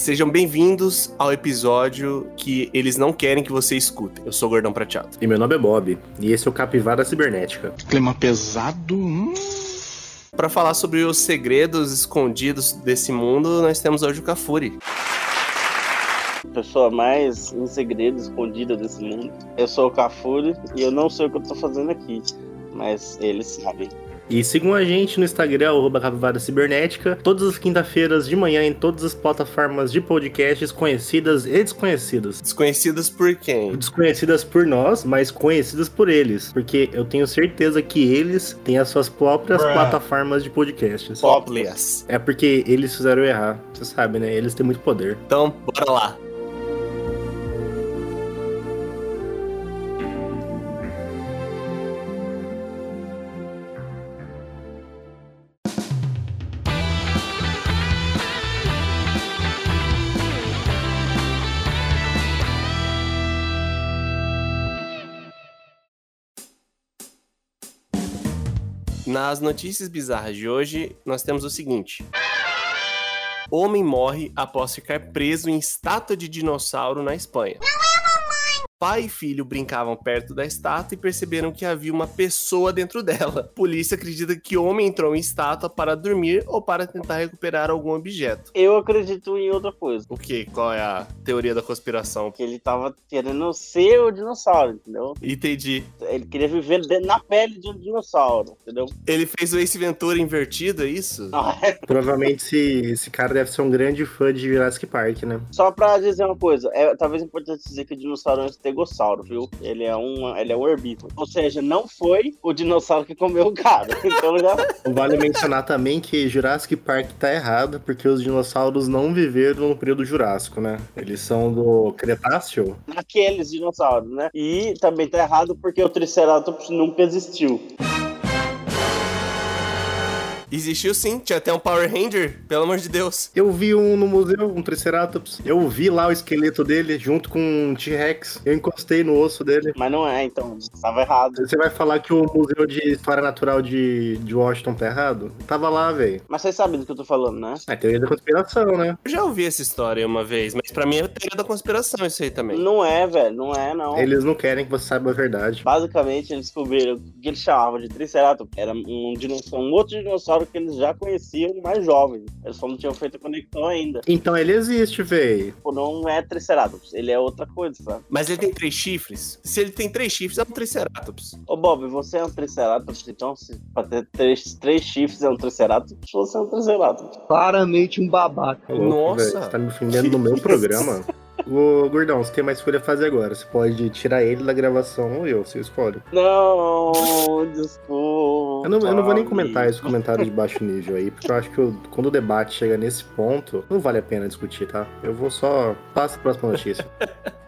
Sejam bem-vindos ao episódio que eles não querem que você escute. Eu sou o Gordão Prateado. E meu nome é Bob, e esse é o Capivara Cibernética. Clima pesado. Hum. Para falar sobre os segredos escondidos desse mundo, nós temos hoje o Cafuri. Pessoa mais em segredo escondida desse mundo. Eu sou o Cafuri e eu não sei o que eu tô fazendo aqui, mas eles sabem. E sigam a gente no Instagram, arroba Capivara Cibernética, todas as quinta-feiras de manhã em todas as plataformas de podcasts conhecidas e desconhecidas. Desconhecidas por quem? Desconhecidas por nós, mas conhecidas por eles. Porque eu tenho certeza que eles têm as suas próprias Bruh. plataformas de podcasts. Poplias. É porque eles fizeram errar. Você sabe, né? Eles têm muito poder. Então, bora lá. Nas notícias bizarras de hoje, nós temos o seguinte. Homem morre após ficar preso em estátua de dinossauro na Espanha. Pai e filho brincavam perto da estátua e perceberam que havia uma pessoa dentro dela. Polícia acredita que o homem entrou em estátua para dormir ou para tentar recuperar algum objeto. Eu acredito em outra coisa. O que? Qual é a teoria da conspiração? Que ele tava querendo ser o dinossauro, entendeu? Entendi. Ele queria viver dentro- na pele de um dinossauro, entendeu? Ele fez o Ace Ventura invertido, é isso? Ah, é. Provavelmente esse, esse cara deve ser um grande fã de Jurassic Park, né? Só pra dizer uma coisa, é talvez importante dizer que o dinossauro é um estegossauro, viu? Ele é um, ele é um herbívoro. Ou seja, não foi o dinossauro que comeu o cara. Então já. Vale mencionar também que Jurassic Park tá errado, porque os dinossauros não viveram no período Jurássico, né? Eles são do Cretáceo. Aqueles dinossauros, né? E também tá errado porque o Triceratops nunca existiu. Existiu sim, tinha até um Power Ranger, pelo amor de Deus. Eu vi um no museu, um Triceratops. Eu vi lá o esqueleto dele junto com um T-Rex. Eu encostei no osso dele. Mas não é, então. Estava errado. Você vai falar que o Museu de História Natural de, de Washington tá errado? Tava lá, velho. Mas vocês sabem do que eu tô falando, né? É teoria da conspiração, né? Eu já ouvi essa história uma vez, mas pra mim é teoria da conspiração isso aí também. Não é, velho. Não é, não. Eles não querem que você saiba a verdade. Basicamente, eles descobriram que eles chamavam de Triceratops. Era um, dinossauro, um outro dinossauro que eles já conheciam mais jovem. Eles só não tinham feito a conexão ainda. Então ele existe, velho. Tipo, não é Triceratops, ele é outra coisa, sabe? Mas ele tem três chifres? Se ele tem três chifres, é um Triceratops. Ô Bob, você é um Triceratops, então se pra ter três, três chifres é um Triceratops, você é um Triceratops. Claramente um babaca. Louco, Nossa. velho. Você tá me ofendendo no meu programa. Ô, Gordão, você tem mais escolha a fazer agora. Você pode tirar ele da gravação ou eu, você escolhe. Não, desculpa. Eu não, eu não vou nem comentar esse comentário de baixo nível aí, porque eu acho que eu- quando o debate chega nesse ponto, não vale a pena discutir, tá? Eu vou só. Passa a próxima notícia.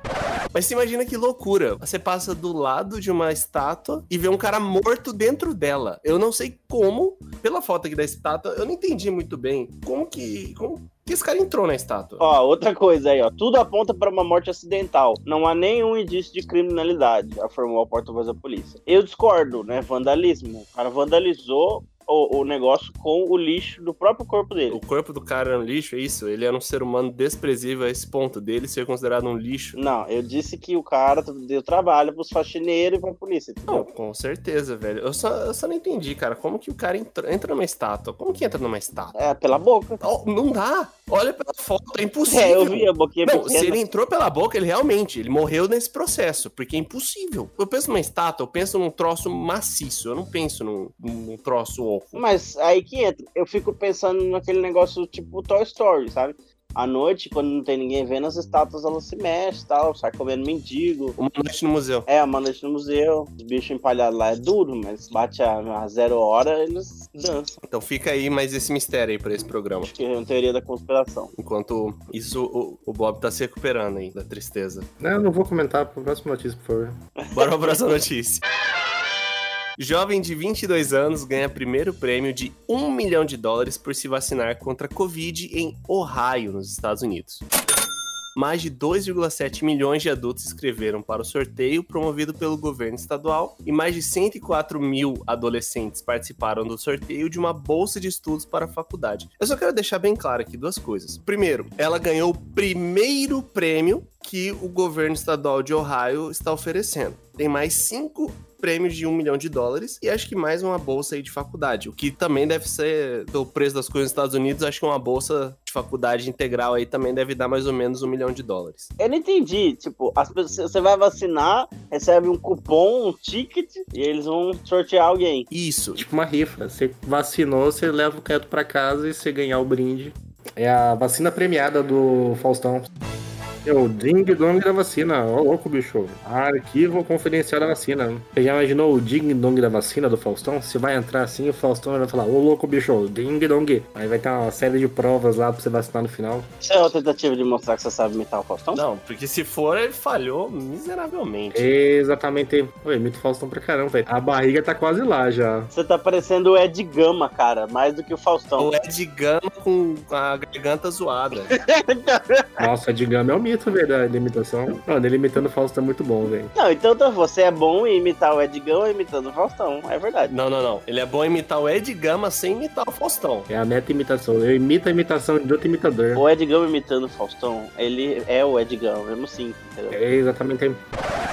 Mas você imagina que loucura. Você passa do lado de uma estátua e vê um cara morto dentro dela. Eu não sei como, pela foto aqui da estátua, eu não entendi muito bem como que. Como que esse cara entrou na estátua. Ó, outra coisa aí, ó. Tudo aponta para uma morte acidental. Não há nenhum indício de criminalidade, afirmou a porta-voz da polícia. Eu discordo, né? Vandalismo. O cara vandalizou o, o negócio com o lixo do próprio corpo dele. O corpo do cara era um lixo, é isso? Ele era um ser humano desprezível a esse ponto dele ser considerado um lixo. Não, eu disse que o cara deu trabalho pros faxineiros e pra polícia, Não, entendeu? com certeza, velho. Eu só, eu só não entendi, cara. Como que o cara entra, entra numa estátua? Como que entra numa estátua? É, pela boca. Oh, não dá! Olha pela foto, é impossível. É, eu vi a boquinha Não, pequena. se ele entrou pela boca, ele realmente, ele morreu nesse processo, porque é impossível. Eu penso numa estátua, eu penso num troço maciço, eu não penso num, num troço Mas aí que entra. Eu fico pensando naquele negócio tipo Toy Story, sabe? À noite, quando não tem ninguém vendo, as estátuas elas se mexem e tal, sai comendo mendigo. Uma noite no museu. É, uma noite no museu, os bichos empalhados lá é duro, mas bate a, a zero hora, eles dançam. Então fica aí mais esse mistério aí pra esse programa. Acho que é uma teoria da conspiração. Enquanto isso, o, o Bob tá se recuperando aí da tristeza. Não, eu não vou comentar. Próxima notícia, por favor. Bora pra próxima notícia. Jovem de 22 anos ganha primeiro prêmio de 1 milhão de dólares por se vacinar contra a Covid em Ohio, nos Estados Unidos. mais de 2,7 milhões de adultos se inscreveram para o sorteio promovido pelo governo estadual e mais de 104 mil adolescentes participaram do sorteio de uma bolsa de estudos para a faculdade. Eu só quero deixar bem claro aqui duas coisas. Primeiro, ela ganhou o primeiro prêmio que o governo estadual de Ohio está oferecendo. Tem mais cinco prêmios de um milhão de dólares e acho que mais uma bolsa aí de faculdade, o que também deve ser, do preço das coisas nos Estados Unidos, acho que uma bolsa de faculdade integral aí também deve dar mais ou menos um milhão de dólares. Eu não entendi, tipo, as pessoas, você vai vacinar, recebe um cupom, um ticket, e eles vão sortear alguém. Isso. Tipo uma rifa. Você vacinou, você leva o crédito pra casa e você ganhar o brinde. É a vacina premiada do Faustão. É o ding dong da vacina. Ô louco, bicho. Arquivo confidencial da vacina. Você já imaginou o ding dong da vacina do Faustão? Você vai entrar assim, o Faustão vai falar, ô louco, bicho, ding dong. Aí vai ter uma série de provas lá pra você vacinar no final. Isso é uma tentativa de mostrar que você sabe imitar o Faustão? Não, porque se for, ele falhou miseravelmente. Exatamente. Oi, imita o Faustão pra caramba, velho. A barriga tá quase lá já. Você tá parecendo o Ed Gama, cara, mais do que o Faustão. O Ed Gama com a garganta zoada. Nossa, digamos, é o mito, velho, da da imitação. Mano, ele imitando o Faustão é muito bom, velho. Não, então tá, você é bom em imitar o Ed Gama imitando o Faustão, é verdade. Não, não, não. Ele é bom imitar o Ed Gama sem imitar o Faustão. É a meta imitação. Eu imito a imitação de outro imitador. O Ed Gama imitando o Faustão, ele é o Ed Gama, mesmo assim, entendeu? É exatamente.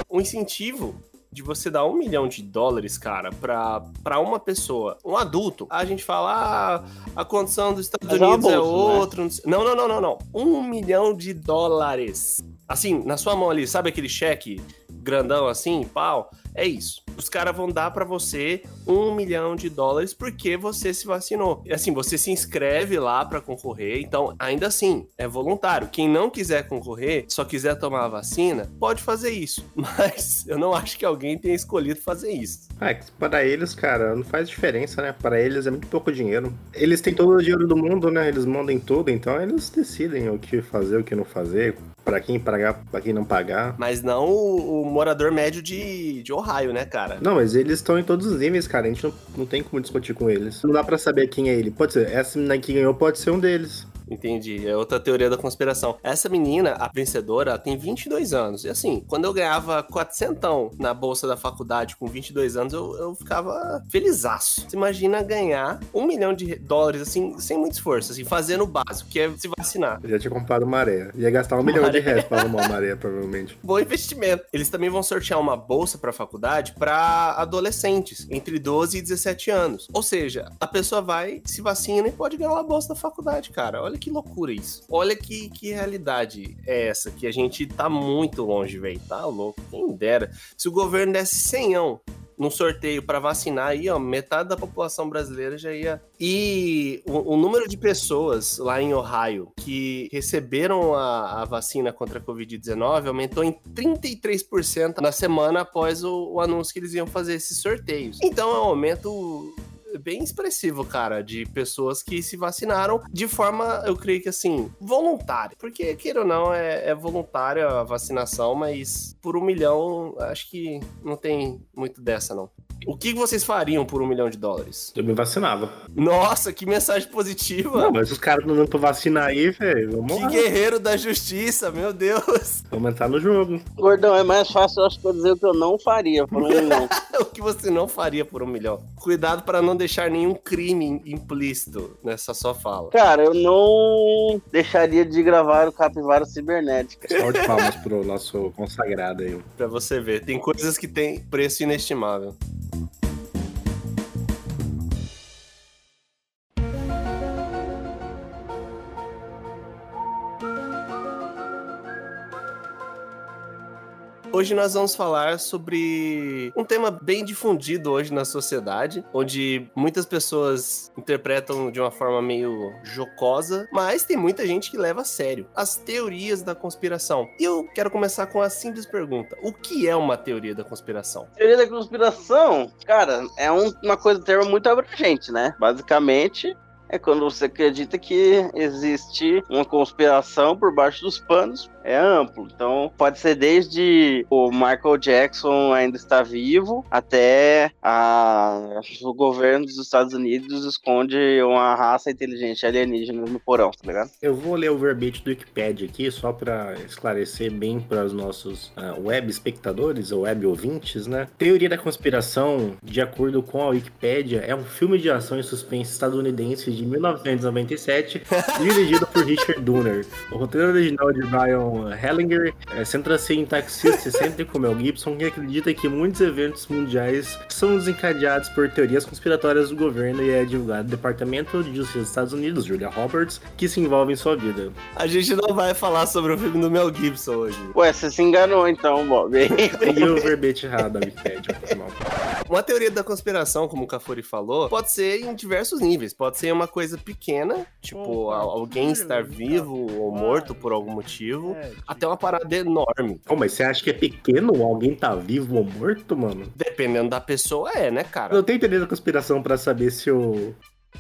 um incentivo de você dar um milhão de dólares, cara, pra, pra uma pessoa, um adulto. A gente fala, ah, a condição dos Estados Mas é Unidos é, bolsa, né? outra. não sei- Não, não, não, não, não. Um milhão de dólares. Assim, na sua mão ali, sabe aquele cheque grandão assim, pau? É isso. Os caras vão dar pra você um milhão de dólares porque você se vacinou. E assim, você se inscreve lá pra concorrer. Então, ainda assim, é voluntário. Quem não quiser concorrer, só quiser tomar a vacina, pode fazer isso. Mas eu não acho que alguém tenha escolhido fazer isso. Ah, é para eles, cara, não faz diferença, né? Para eles é muito pouco dinheiro. Eles têm todo o dinheiro do mundo, né? Eles mandam tudo, então eles decidem o que fazer, o que não fazer, Pra quem pagar, pra quem não pagar. Mas não o, o morador médio de, de Ohio, né, cara? Não, mas eles estão em todos os níveis, cara. A gente não, não tem como discutir com eles. Não dá pra saber quem é ele. Pode ser, essa menina que ganhou pode ser um deles. Entendi. É outra teoria da conspiração. Essa menina, a vencedora, ela tem 22 anos. E assim, quando eu ganhava 400 na bolsa da faculdade com 22 anos, eu, eu ficava felizaço. Você imagina ganhar um milhão de dólares, assim, sem muito esforço, assim, fazendo o básico, que é se vacinar. Eu já tinha comprado maré. Ia gastar um milhão de reais pra arrumar uma maré, provavelmente. Bom investimento. Eles também vão sortear uma bolsa para faculdade para adolescentes entre 12 e 17 anos. Ou seja, a pessoa vai, se vacina e pode ganhar uma bolsa da faculdade, cara. Olha que loucura isso. Olha que, que realidade é essa, que a gente tá muito longe, velho. Tá louco. Quem dera. Se o governo desse 100 num sorteio para vacinar aí, ó, metade da população brasileira já ia. E o, o número de pessoas lá em Ohio que receberam a, a vacina contra a Covid-19 aumentou em 33% na semana após o, o anúncio que eles iam fazer esses sorteios. Então é um aumento bem expressivo, cara, de pessoas que se vacinaram de forma, eu creio que assim, voluntária. Porque, queira ou não, é, é voluntária a vacinação, mas por um milhão, acho que não tem muito dessa, não. O que vocês fariam por um milhão de dólares? Eu me vacinava. Nossa, que mensagem positiva! Não, mas os caras não dão pra vacinar aí, velho. Vamos Que lá. guerreiro da justiça, meu Deus! Vamos entrar no jogo. Gordão, é mais fácil, eu acho que eu dizer o que eu não faria por um milhão. o que você não faria por um milhão? Cuidado para não deixar nenhum crime implícito nessa sua fala. Cara, eu não deixaria de gravar o Capivara Cibernética. Salve de palmas pro nosso consagrado aí. Pra você ver, tem coisas que têm preço inestimável. Hoje nós vamos falar sobre um tema bem difundido hoje na sociedade, onde muitas pessoas interpretam de uma forma meio jocosa, mas tem muita gente que leva a sério as teorias da conspiração. E eu quero começar com a simples pergunta: o que é uma teoria da conspiração? Teoria da conspiração, cara, é um- uma coisa, termo muito abrangente, né? Basicamente, é quando você acredita que existe uma conspiração por baixo dos panos é amplo. Então, pode ser desde o Michael Jackson ainda está vivo até a... o governo dos Estados Unidos esconde uma raça inteligente alienígena no porão, tá ligado? Eu vou ler o verbete do Wikipedia aqui, só para esclarecer bem para os nossos uh, web espectadores ou web ouvintes, né? Teoria da conspiração, de acordo com a Wikipedia, é um filme de ação e suspense estadunidense de 1997, dirigido por Richard Donner. O roteiro original de Brian Hellinger é, centra-se em taxista excêntrico Mel Gibson, que acredita que muitos eventos mundiais são desencadeados por teorias conspiratórias do governo e é divulgado no Departamento de Justiça dos Estados Unidos, Julia Roberts, que se envolve em sua vida. A gente não vai falar sobre o filme do Mel Gibson hoje. Ué, você se enganou então, Bob. e o verbete errado da Wikipedia. Uma teoria da conspiração, como o Cafuri falou, pode ser em diversos níveis. Pode ser uma coisa pequena, tipo Opa, alguém estar vivo ou morto por algum motivo, É, até uma parada enorme. Oh, mas você acha que é pequeno? Alguém tá vivo ou morto, mano? Dependendo da pessoa, é, né, Eu cara? não tenho teoria da conspiração pra saber se o.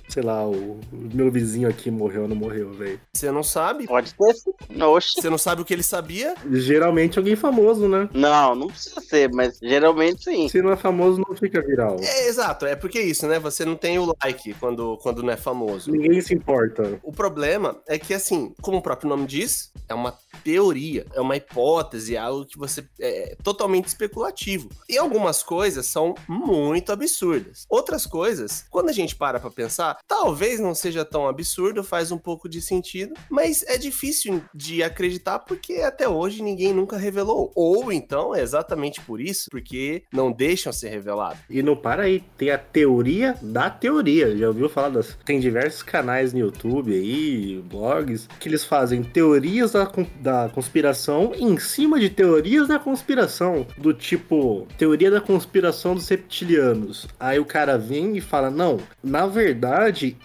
Sei lá, o, meu vizinho aqui morreu ou não morreu, velho. Você não sabe. Pode ter sim. Oxi. Você não sabe o que ele sabia? Geralmente alguém famoso, né? Não, não precisa ser, mas geralmente sim. Se não é famoso, não fica viral. É, exato. É porque é isso, né? Você não tem o like quando, quando não é famoso. Ninguém se importa. O problema é que, assim, como o próprio nome diz, é uma teoria, é uma hipótese, é algo que você é totalmente especulativo. E algumas coisas são muito absurdas. Outras coisas, quando a gente para pra pensar, talvez não seja tão absurdo, faz um pouco de sentido, mas é difícil de acreditar porque até hoje ninguém nunca revelou. Ou então é exatamente por isso, porque não deixam ser revelados. E não para aí, tem a teoria da teoria. Já ouviu falar das. Tem diversos canais no YouTube aí, blogs, que eles fazem teorias da, da conspiração em cima de teorias da conspiração. Do tipo, teoria da conspiração dos reptilianos. Aí o cara vem e fala: não, na verdade,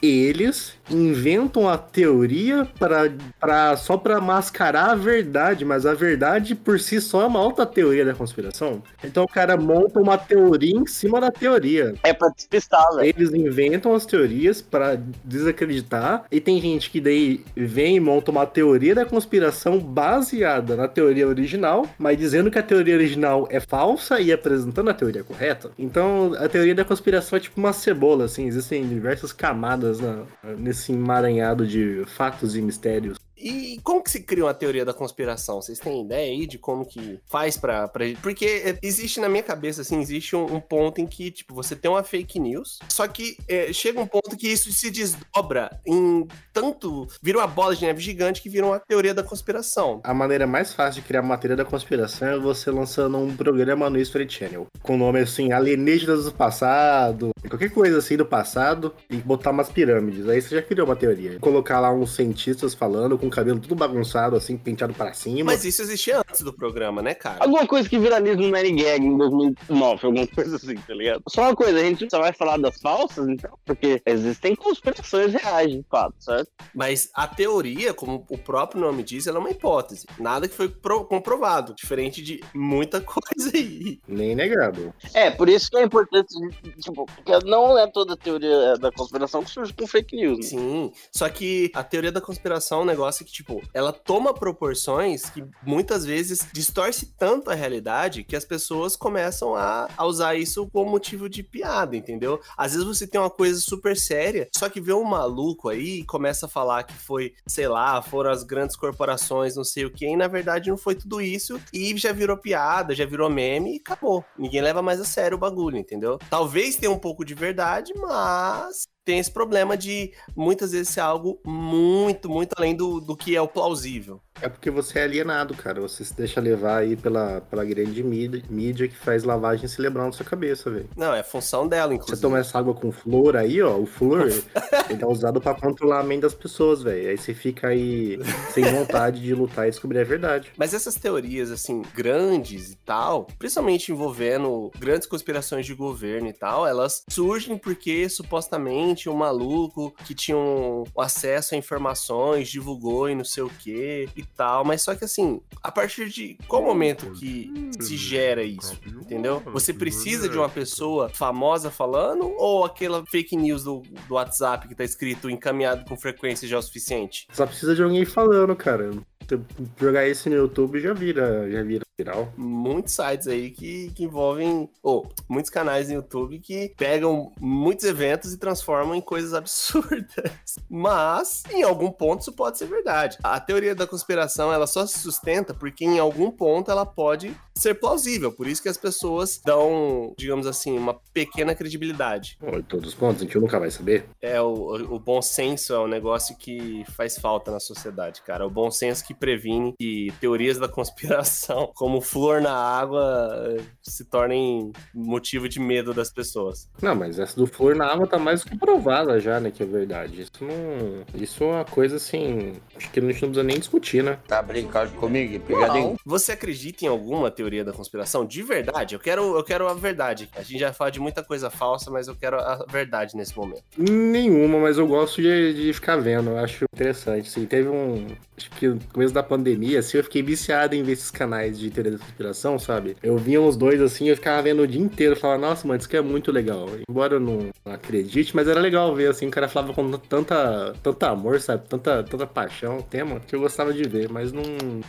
eles inventam a teoria para pra, só pra mascarar a verdade, mas a verdade por si só é uma alta teoria da conspiração. Então o cara monta uma teoria em cima da teoria. É pra despistar, velho. Eles inventam as teorias pra desacreditar, e tem gente que daí vem e monta uma teoria da conspiração baseada na teoria original, mas dizendo que a teoria original é falsa e apresentando a teoria correta. Então a teoria da conspiração é tipo uma cebola, assim, existem diversas camadas na- nesse emaranhado de fatos e mistérios. E como que se cria uma teoria da conspiração? Vocês têm ideia aí de como que faz pra... pra... Porque é, existe na minha cabeça, assim, existe um, um ponto em que, tipo, você tem uma fake news, só que é, chega um ponto que isso se desdobra em tanto... Vira uma bola de neve gigante que vira uma teoria da conspiração. A maneira mais fácil de criar uma teoria da conspiração é você lançando um programa no History Channel. Com nome assim, Alienígenas do Passado, qualquer coisa assim do passado, e botar umas pirâmides. Aí você já criou uma teoria. Colocar lá uns cientistas falando, com o cabelo tudo bagunçado, assim, penteado pra cima. Mas isso existia antes do programa, né, cara? Alguma coisa que viraliza no Nanny Gag em 2009, alguma coisa assim, tá ligado? Só uma coisa, a gente só vai falar das falsas, então, porque existem conspirações reais, de fato, certo? Mas a teoria, como o próprio nome diz, ela é uma hipótese. Nada que foi pro- comprovado, diferente de muita coisa aí. Nem negado. É, por isso que é importante, tipo, porque não é toda teoria da conspiração que surge com fake news, né? Sim, só que a teoria da conspiração é um negócio que, tipo, ela toma proporções que muitas vezes distorce tanto a realidade que as pessoas começam a, a usar isso como motivo de piada, entendeu? Às vezes você tem uma coisa super séria, só que vê um maluco aí e começa a falar que foi, sei lá, foram as grandes corporações, não sei o que, e na verdade não foi tudo isso, e já virou piada, já virou meme e acabou. Ninguém leva mais a sério o bagulho, entendeu? Talvez tenha um pouco de verdade, mas tem esse problema de muitas vezes ser algo muito, muito além do, do que é o plausível. É porque você é alienado, cara. Você se deixa levar aí pela, pela grande mídia, mídia que faz lavagem cerebral na sua cabeça, velho. Não, é função dela, Você inclusive. toma essa água com flor aí, ó. O flor, ele é usado pra controlar a mente das pessoas, velho. Aí você fica aí sem vontade de lutar e descobrir a verdade. Mas essas teorias, assim, grandes e tal, principalmente envolvendo grandes conspirações de governo e tal, elas surgem porque supostamente um maluco que tinha um acesso a informações divulgou e não sei o que e tal. Mas só que, assim, a partir de qual momento que se gera isso? Entendeu? Você precisa de uma pessoa famosa falando ou aquela fake news do, do WhatsApp que tá escrito encaminhado com frequência já é o suficiente? Só precisa de alguém falando, cara. Se jogar isso no YouTube já vira, já vira viral. muitos sites aí que, que envolvem, ou muitos canais no YouTube que pegam muitos eventos e transformam em coisas absurdas. Mas, em algum ponto, isso pode ser verdade. A teoria da conspiração, ela só se sustenta porque em algum ponto ela pode ser plausível. Por isso que as pessoas dão, digamos assim, uma pequena credibilidade. Pô, em todos os pontos, a gente nunca vai saber. É, o, o bom senso é um negócio que faz falta na sociedade, cara. O bom senso que previne que teorias da conspiração, como flor na água, se tornem motivo de medo das pessoas. Não, mas essa do flor na água tá mais do que provada já, né? Que é verdade. Isso não. Isso é uma coisa assim. Acho que a gente não precisa nem discutir, né? Tá brincando comigo? Pegadinho. Você acredita em alguma teoria da conspiração? De verdade? Eu quero, eu quero a verdade. A gente já fala de muita coisa falsa, mas eu quero a verdade nesse momento. Nenhuma, mas eu gosto de, de ficar vendo. Eu acho interessante. Assim, teve um. Acho que no começo da pandemia, assim, eu fiquei viciado em ver esses canais de teoria da conspiração, sabe? Eu via uns dois assim, eu ficava vendo o dia inteiro, falava, nossa, mano, isso aqui é muito legal. Embora eu não acredite, mas era legal ver, assim, o cara falava com tanta, tanta amor, sabe? Tanta, tanta paixão, tema, que eu gostava de ver, mas não.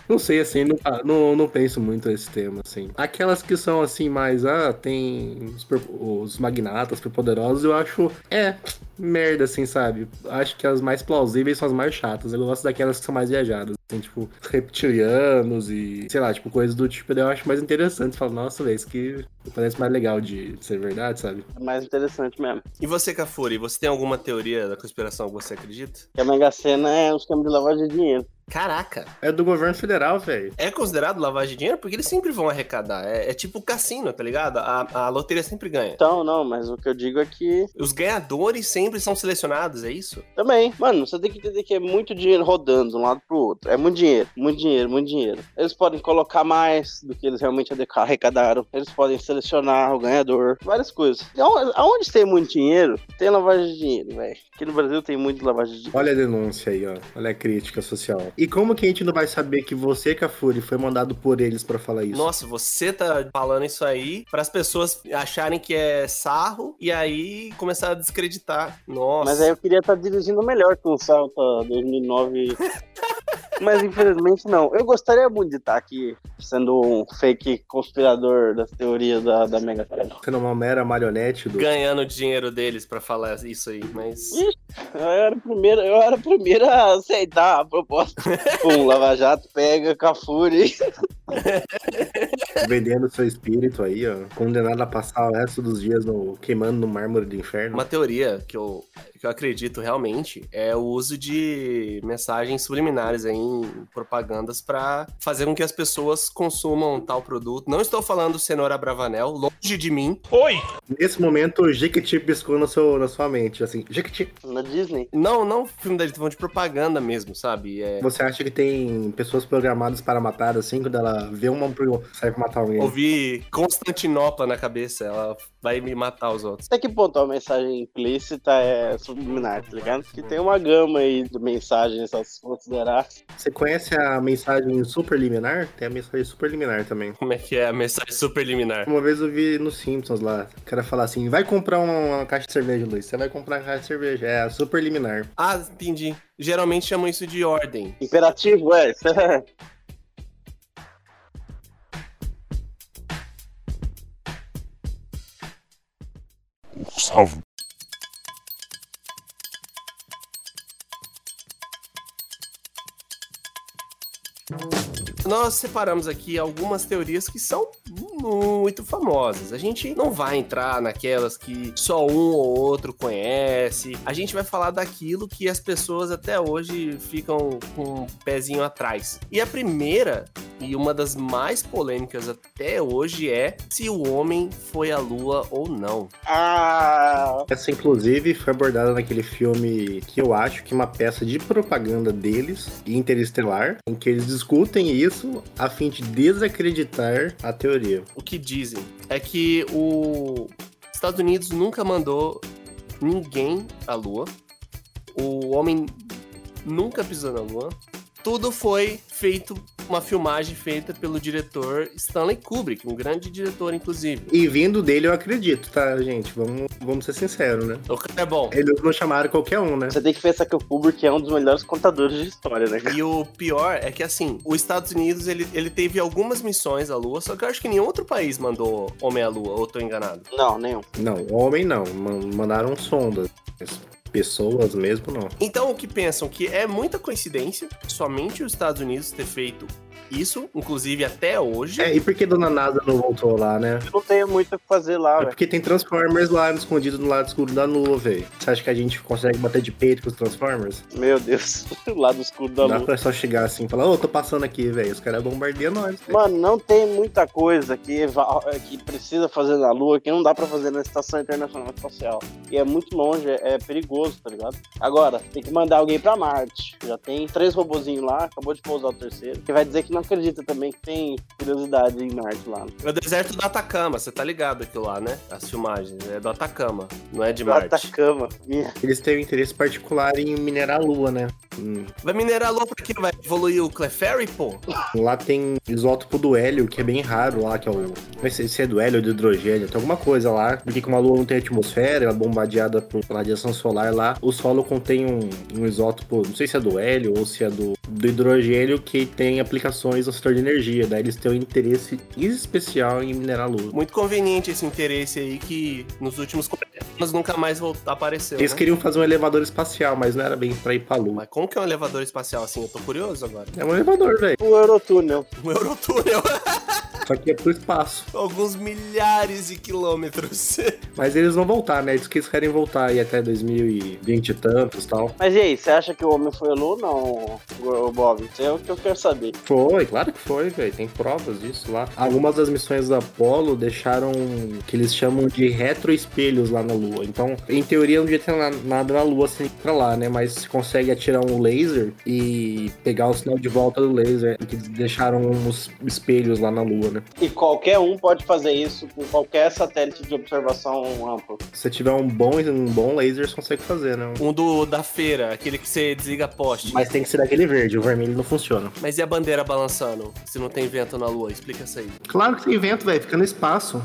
Não sei, assim, não, não, não penso muito nesse tema, assim. Aquelas que são assim, mais, ah, tem os, os magnatas superpoderosos, eu acho. É, merda, assim, sabe? Acho que as mais plausíveis são as mais chatas. Eu gosto daquelas que são mais viajadas. Tem, tipo, reptilianos e, sei lá, tipo, coisas do tipo, eu acho mais interessante. Falo, nossa, velho, isso que parece mais legal de ser verdade, sabe? É mais interessante mesmo. E você, Cafuri, você tem alguma teoria da conspiração que você acredita? Que a Mega Sena é um esquema de lavagem de dinheiro. Caraca. É do governo federal, velho. É considerado lavagem de dinheiro? Porque eles sempre vão arrecadar. É, é tipo cassino, tá ligado? A, a loteria sempre ganha. Então, não, mas o que eu digo é que. Os ganhadores sempre são selecionados, é isso? Também. Mano, você tem que entender que é muito dinheiro rodando de um lado pro outro. É muito dinheiro, muito dinheiro, muito dinheiro. Eles podem colocar mais do que eles realmente arrecadaram. Eles podem selecionar o ganhador. Várias coisas. Aonde tem muito dinheiro, tem lavagem de dinheiro, velho. Aqui no Brasil tem muito lavagem de dinheiro. Olha a denúncia aí, ó. Olha a crítica social. E como que a gente não vai saber que você, Cafuri, foi mandado por eles para falar isso? Nossa, você tá falando isso aí para as pessoas acharem que é sarro e aí começar a descreditar. Nossa. Mas aí eu queria estar tá dirigindo melhor que um Celta 2009. Mas infelizmente não. Eu gostaria muito de estar aqui sendo um fake conspirador das teorias da, da Mega Sena. Sendo uma mera marionete do. Ganhando dinheiro deles para falar isso aí, mas. Ixi, eu era, primeiro, eu era a primeira a aceitar a proposta. um Lava Jato pega Cafuri. Vendendo seu espírito aí, ó. Condenado a passar o resto dos dias no, queimando no mármore do inferno. Uma teoria que eu, que eu acredito realmente é o uso de mensagens subliminares em propagandas para fazer com que as pessoas consumam tal produto. Não estou falando cenoura bravanel, longe de mim. Oi! Nesse momento, o Jequiti piscou no seu, na sua mente, assim, Jequiti. Na Disney? Não, não filme da Disney, de propaganda mesmo, sabe? É... Você acha que tem pessoas programadas para matar, assim, quando ela vê uma, sai pra matar alguém? Ouvi Constantinopla na cabeça, ela vai me matar os outros. Até que ponto a mensagem implícita é subliminar, tá ligado? Que tem uma gama aí de mensagens a se considerar. Você conhece a mensagem superliminar? Tem a mensagem superliminar também. Como é que é a mensagem superliminar? Uma vez eu vi no Simpsons lá, o cara falar assim, vai comprar uma caixa de cerveja, Luiz. Você vai comprar uma caixa de cerveja. É a superliminar. Ah, entendi. Geralmente chamam isso de ordem. Imperativo, é. Salve. Nós separamos aqui algumas teorias que são muito famosas. A gente não vai entrar naquelas que só um ou outro conhece. A gente vai falar daquilo que as pessoas até hoje ficam com um pezinho atrás. E a primeira e uma das mais polêmicas até hoje é se o homem foi à lua ou não. Ah! Essa, inclusive, foi abordada naquele filme que eu acho que é uma peça de propaganda deles, Interestelar, em que eles discutem isso a fim de desacreditar a teoria. O que dizem é que o Estados Unidos nunca mandou ninguém à lua. O homem nunca pisou na lua. Tudo foi feito uma filmagem feita pelo diretor Stanley Kubrick, um grande diretor, inclusive. E vindo dele eu acredito, tá, gente? Vamos, vamos ser sinceros, né? O cara é bom. Eles não chamaram qualquer um, né? Você tem que pensar que o Kubrick é um dos melhores contadores de história, né? E o pior é que, assim, os Estados Unidos, ele, ele teve algumas missões à Lua, só que eu acho que nenhum outro país mandou homem à Lua, ou tô enganado. Não, nenhum. Não, homem não. Man- Mandaram sondas. Pessoas mesmo não. Então, o que pensam que é muita coincidência somente os Estados Unidos ter feito isso, inclusive até hoje. É, e por que Dona NASA não voltou lá, né? Eu não tenho muito o que fazer lá, É porque tem Transformers lá escondido no lado escuro da lua, velho. Você acha que a gente consegue bater de peito com os Transformers? Meu Deus. O lado escuro da Dá lua. pra só chegar assim e falar, ô, tô passando aqui, velho. Os caras bombardeiam nós. velho. Mano, não tem muita coisa que, eva- que precisa fazer na Lua que não dá pra fazer na Estação Internacional Espacial. E é muito longe, é, é perigoso, tá ligado? Agora, tem que mandar alguém pra Marte. Já tem três robozinhos lá, acabou de pousar o terceiro. Que vai dizer que não acredita também que tem curiosidade em Marte lá. É o deserto do Atacama, você tá ligado aquilo lá, né? As filmagens. É do Atacama, não é de Do Marte. Atacama. Minha- Eles têm um interesse particular em minerar a lua, né? Hum. Vai minerar a Lua pra quê? Vai evoluir o Clefairy, pô? Lá tem isótopo do hélio, que é bem raro lá, que é o. Não sei se é do hélio ou do hidrogênio, tem alguma coisa lá. Porque como a Lua não tem atmosfera, ela é bombardeada por radiação solar lá, o solo contém um, um isótopo, não sei se é do hélio ou se é do, do hidrogênio, que tem aplicações no setor de energia. Daí eles têm um interesse especial em minerar a Lua. Muito conveniente esse interesse aí que nos últimos 40 anos nunca mais voltou, apareceu. Eles né? queriam fazer um elevador espacial, mas não era bem pra ir pra Lua. Mas como que é um elevador espacial assim? Eu tô curioso agora. É um elevador, velho. O Eurotúnel. Um Eurotúnel, Só que é pro espaço. alguns milhares de quilômetros. Mas eles vão voltar, né? Diz que eles querem voltar aí até 2020 e tantos e tal. Mas e aí, você acha que o homem foi à Lua ou não, o Bob? Isso é o que eu quero saber. Foi, claro que foi, velho. Tem provas disso lá. Algumas das missões da Apollo deixaram que eles chamam de retroespelhos lá na Lua. Então, em teoria, não devia ter na- nada na Lua sem ir pra lá, né? Mas você consegue atirar um laser e pegar o sinal de volta do laser. Que eles deixaram uns espelhos lá na Lua, né? E qualquer um pode fazer isso com qualquer satélite de observação ampla. Se você tiver um bom, um bom laser, você consegue fazer, né? Um do da feira, aquele que você desliga poste. Mas... Mas tem que ser daquele verde, o vermelho não funciona. e a bandeira balançando? Se não tem vento na lua, explica isso aí. Claro que tem vento, velho. Fica no espaço.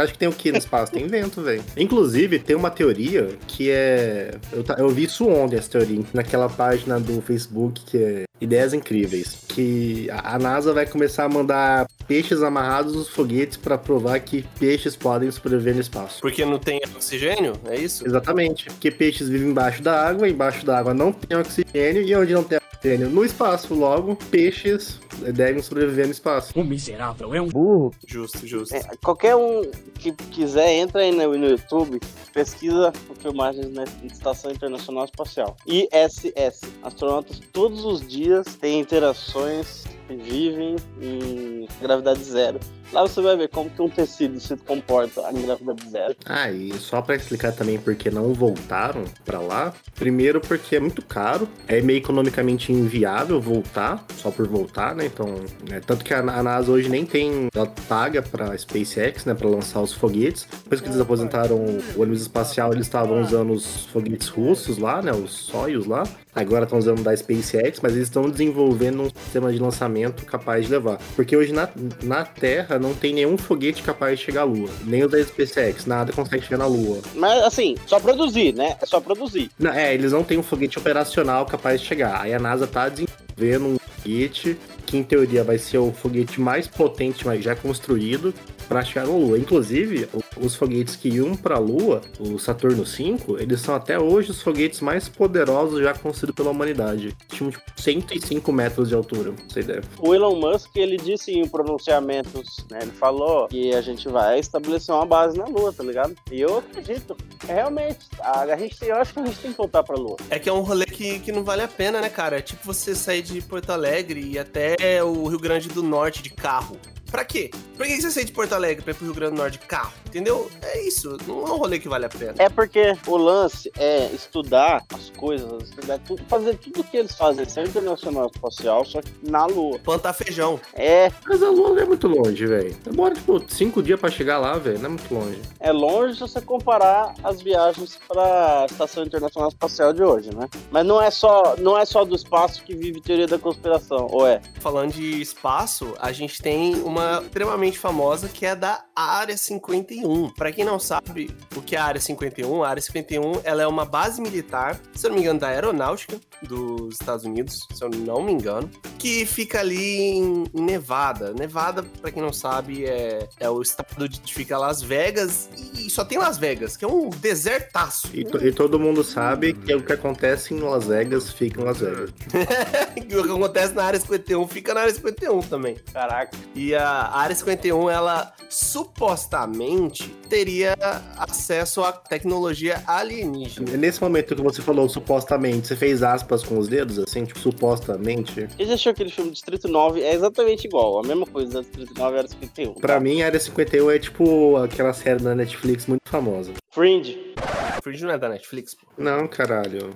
Você acha que tem o que no espaço? Tem vento, velho. Inclusive, tem uma teoria que é. Eu, eu vi isso ontem, essa teoria, naquela página do Facebook que é Ideias Incríveis. Que a, NASA vai começar a mandar peixes amarrados nos foguetes pra provar que peixes podem sobreviver no espaço. Porque não tem oxigênio? É isso? Exatamente. Porque peixes vivem embaixo da água, embaixo da água não tem oxigênio, e onde não tem oxigênio? No espaço. Logo, peixes devem sobreviver no espaço. O miserável é um Justo, justo. É, qualquer um que quiser, entra aí no, no YouTube, pesquisa filmagens na Estação Internacional Espacial. ISS. Astronautas todos os dias têm interações e vivem em gravidade zero. Lá você vai ver como que um tecido se comporta em gravidade zero. Ah, e só pra explicar também por que não voltaram pra lá. Primeiro porque é muito caro, é meio economicamente inviável voltar, só por voltar, né? Então, né, tanto que a, NASA hoje nem tem, ela paga pra SpaceX, né, Pra lançar os foguetes. Depois que eles aposentaram o ônibus espacial, eles estavam usando os foguetes russos lá, né, os Soyuz lá. Agora estão usando da SpaceX, mas eles estão desenvolvendo um sistema de lançamento capaz de levar. Porque hoje na, na Terra não tem nenhum foguete capaz de chegar à Lua. Nem o da SpaceX, nada consegue chegar na Lua. Mas assim, só produzir, né? É só produzir. Não, é, eles não têm um foguete operacional capaz de chegar. Aí a NASA tá desenvolvendo um foguete que, em teoria, vai ser o foguete mais potente mas já construído para chegar na Lua. Inclusive, os foguetes que iam para a Lua, o Saturno V, eles são até hoje os foguetes mais poderosos já construídos pela humanidade. Tinham tipo, 105 metros de altura, você ideia. O Elon Musk, ele disse em pronunciamentos, né? Ele falou que a gente vai estabelecer uma base na Lua, tá ligado? E eu acredito. Realmente, a, a gente, eu acho que a gente tem que voltar pra Lua. É que é um rolê que, que não vale a pena, né, cara? É tipo você sair de Porto Alegre e ir até o Rio Grande do Norte de carro. Pra quê? Por que você sair de Porto Alegre pra ir pro Rio Grande do Norte de carro? Entendeu? É isso. Não é um rolê que vale a pena. É porque o lance é estudar as coisas, estudar tudo, fazer tudo que eles fazem, Centro Internacional Espacial, só que na Lua. Plantar feijão. É, Mas a Lua não é muito longe, velho. Demora, tipo, cinco dias pra chegar lá, velho. Não é muito longe. é longe se você comparar as viagens para a Estação Internacional Espacial de hoje, né? Mas não é só, não é só do espaço que vive teoria da conspiração, ou é? Falando de espaço, a gente tem uma extremamente famosa que é da Área 51. Pra quem não sabe o que é a Área 51, a Área 51 ela é uma base militar, se eu não me engano, da aeronáutica dos Estados Unidos, se eu não me engano, que fica ali em em Nevada. Nevada, pra quem não sabe, é, é o estado de que fica Las Vegas e só tem Las Vegas, que é um desertaço. E, to- e todo mundo sabe que o que acontece em Las Vegas fica em Las Vegas. o que acontece na área 51 fica na área 51 também. Caraca. E a área 51, ela supostamente teria acesso à tecnologia alienígena. Nesse momento que você falou supostamente, você fez aspas com os dedos, assim, tipo, supostamente. Já assistiu aquele filme Distrito 9 é exatamente igual, a mesma coisa da Distrito 9 era 51. Pra tá? mim, a Área 51 é tipo aquela série da Netflix muito famosa. Fringe. Fringe não é da Netflix, pô. Não, caralho.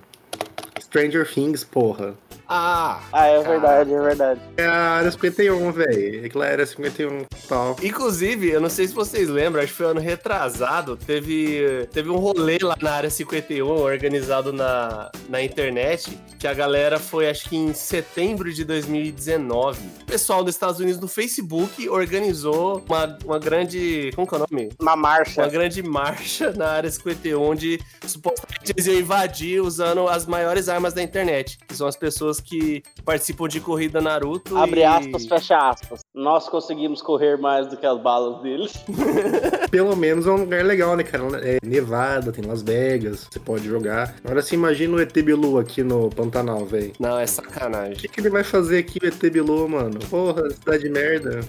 Stranger Things, porra. Ah! Ah, é verdade, é verdade. É a Área 51, velho. Aquela Área 51 tal. Inclusive, eu não sei se vocês lembram, acho que foi ano retrasado, teve, teve um rolê lá na área 51, organizado na, na internet, que a galera foi, acho que em setembro de 2019. O pessoal dos Estados Unidos no Facebook organizou uma, uma grande. Como que é o nome? Uma marcha. Uma grande marcha na área 51, onde supostamente eles iam invadir usando as maiores armas da internet, que são as pessoas que participam de corrida Naruto. Abre e... aspas, fecha aspas. Nós conseguimos correr mais do que as balas deles. Pelo menos é um lugar legal, né, cara? É Nevada, tem Las Vegas, você pode jogar. Agora você imagina o ET Bilu aqui no Pantanal, velho. Não, é O sacanagem. que, que ele vai fazer aqui, o ET Bilu, mano? Porra, cidade de merda.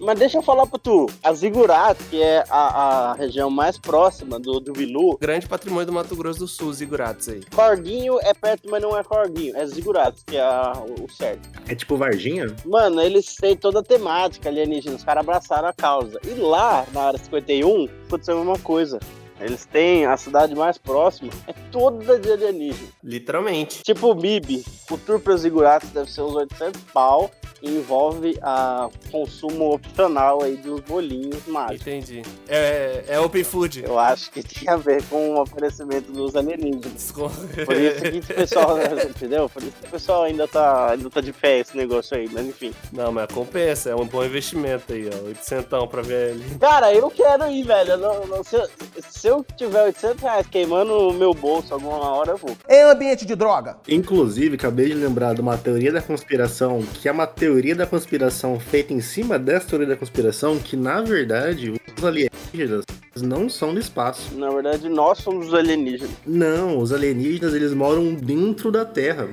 Mas deixa eu falar pra tu. A Zigurat, que é a, a região mais próxima do, do Bilu, Grande patrimônio do Mato Grosso do Sul, Zigurates aí. Corguinho é perto, mas não é Corguinho. É Zigurat, que é a- o, o certo. É tipo Varginha? Mano, eles têm toda a temática alienígena. Os caras abraçaram a causa. E lá, na área 51, aconteceu a mesma coisa. Eles têm a cidade mais próxima, é toda de alienígena. Literalmente. Tipo o MIB, o tour para Ziguratos deve ser uns 800 pau e envolve a consumo opcional aí dos bolinhos mágicos. Entendi. É, é Open Food. Eu acho que tem a ver com o aparecimento dos alienígenas. Por isso que o pessoal, entendeu? Por isso que o pessoal ainda tá, ainda tá de pé esse negócio aí, mas enfim. Não, mas compensa, é um bom investimento aí, ó. 800 pra ver ali. Cara, eu quero ir, velho. Não- não- se, eu- se eu tiver 800 reais queimando o meu bolso alguma hora, eu vou. Em ambiente de droga. Inclusive, acabei de lembrar de uma teoria da conspiração, que é uma teoria da conspiração feita em cima dessa teoria da conspiração, que na verdade os alienígenas não são do espaço. Na verdade, nós somos os alienígenas. Não, os alienígenas eles moram dentro da Terra.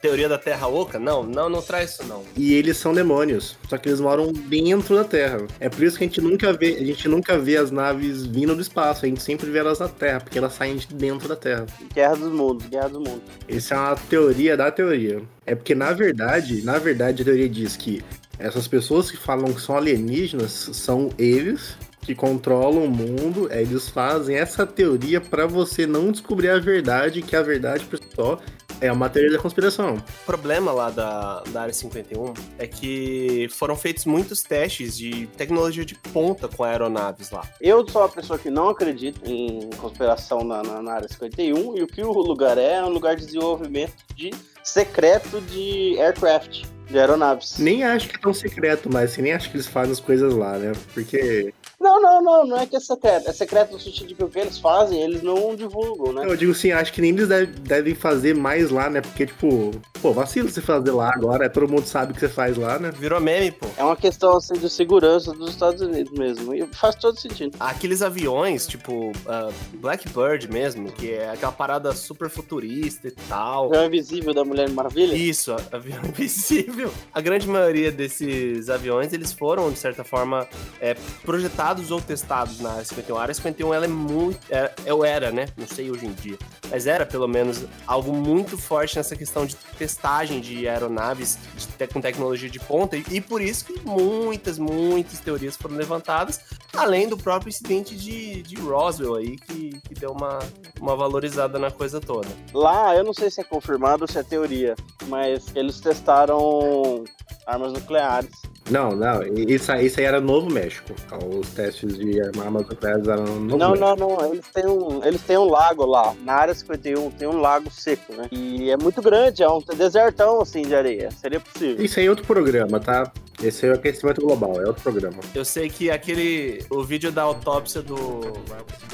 Teoria da Terra Oca? Não, não, não traz isso não. E eles são demônios, só que eles moram dentro da Terra. É por isso que a gente nunca vê, a gente nunca vê as naves vindo do espaço, a gente sempre vê elas na Terra, porque elas saem de dentro da Terra. Guerra dos Mundos, Guerra dos Mundos. Essa é uma teoria da teoria. É porque, na verdade, na verdade, a teoria diz que essas pessoas que falam que são alienígenas são eles que controlam o mundo. Eles fazem essa teoria pra você não descobrir a verdade, que a verdade por si só é uma teoria da conspiração. O problema lá da, da Área 51 é que foram feitos muitos testes de tecnologia de ponta com aeronaves lá. Eu sou uma pessoa que não acredita em conspiração na, na, na área 51 e o que o lugar é é um lugar de desenvolvimento de secreto de aircraft, de aeronaves. Nem acho que é tão secreto, mas assim, nem acho que eles fazem as coisas lá, né? Porque Não, não, não, não é que é secreto. É secreto no sentido de que o que eles fazem, eles não divulgam, né? eu digo assim, acho que nem eles deve- devem fazer mais lá, né? Porque, tipo, pô, vacilo você fazer lá agora, todo mundo sabe o que você faz lá, né? Virou meme, pô. É uma questão assim de segurança dos Estados Unidos mesmo. E faz todo sentido. Aqueles aviões, tipo ah, Blackbird mesmo, que é aquela parada super futurista e tal. O avião invisível da Mulher Maravilha. Isso, avião invisível. A grande maioria desses aviões, eles foram, de certa forma, é, projetados ou testados testados na Área 51. A Área 51 ela é muito. É, eu era, né? Não sei hoje em dia. Mas era, pelo menos, algo muito forte nessa questão de testagem de aeronaves de te- com tecnologia de ponta. E, e por isso que muitas, muitas teorias foram levantadas. Além do próprio incidente de, de Roswell aí, que, que deu uma, uma valorizada na coisa toda. Lá, eu não sei se é confirmado ou se é teoria, mas eles testaram armas nucleares. Não, não, isso, aí- isso aí era Novo México. Os testes de armas nucleares eram no Novo Não, México. não, não. Eles têm, um, eles têm um lago lá. Na área 51 tem um lago seco, né? E é muito grande, é um desertão assim de areia. Seria possível. Isso aí é outro programa, tá? Esse é o aquecimento global, é outro programa. Eu sei que aquele. O vídeo da autópsia do,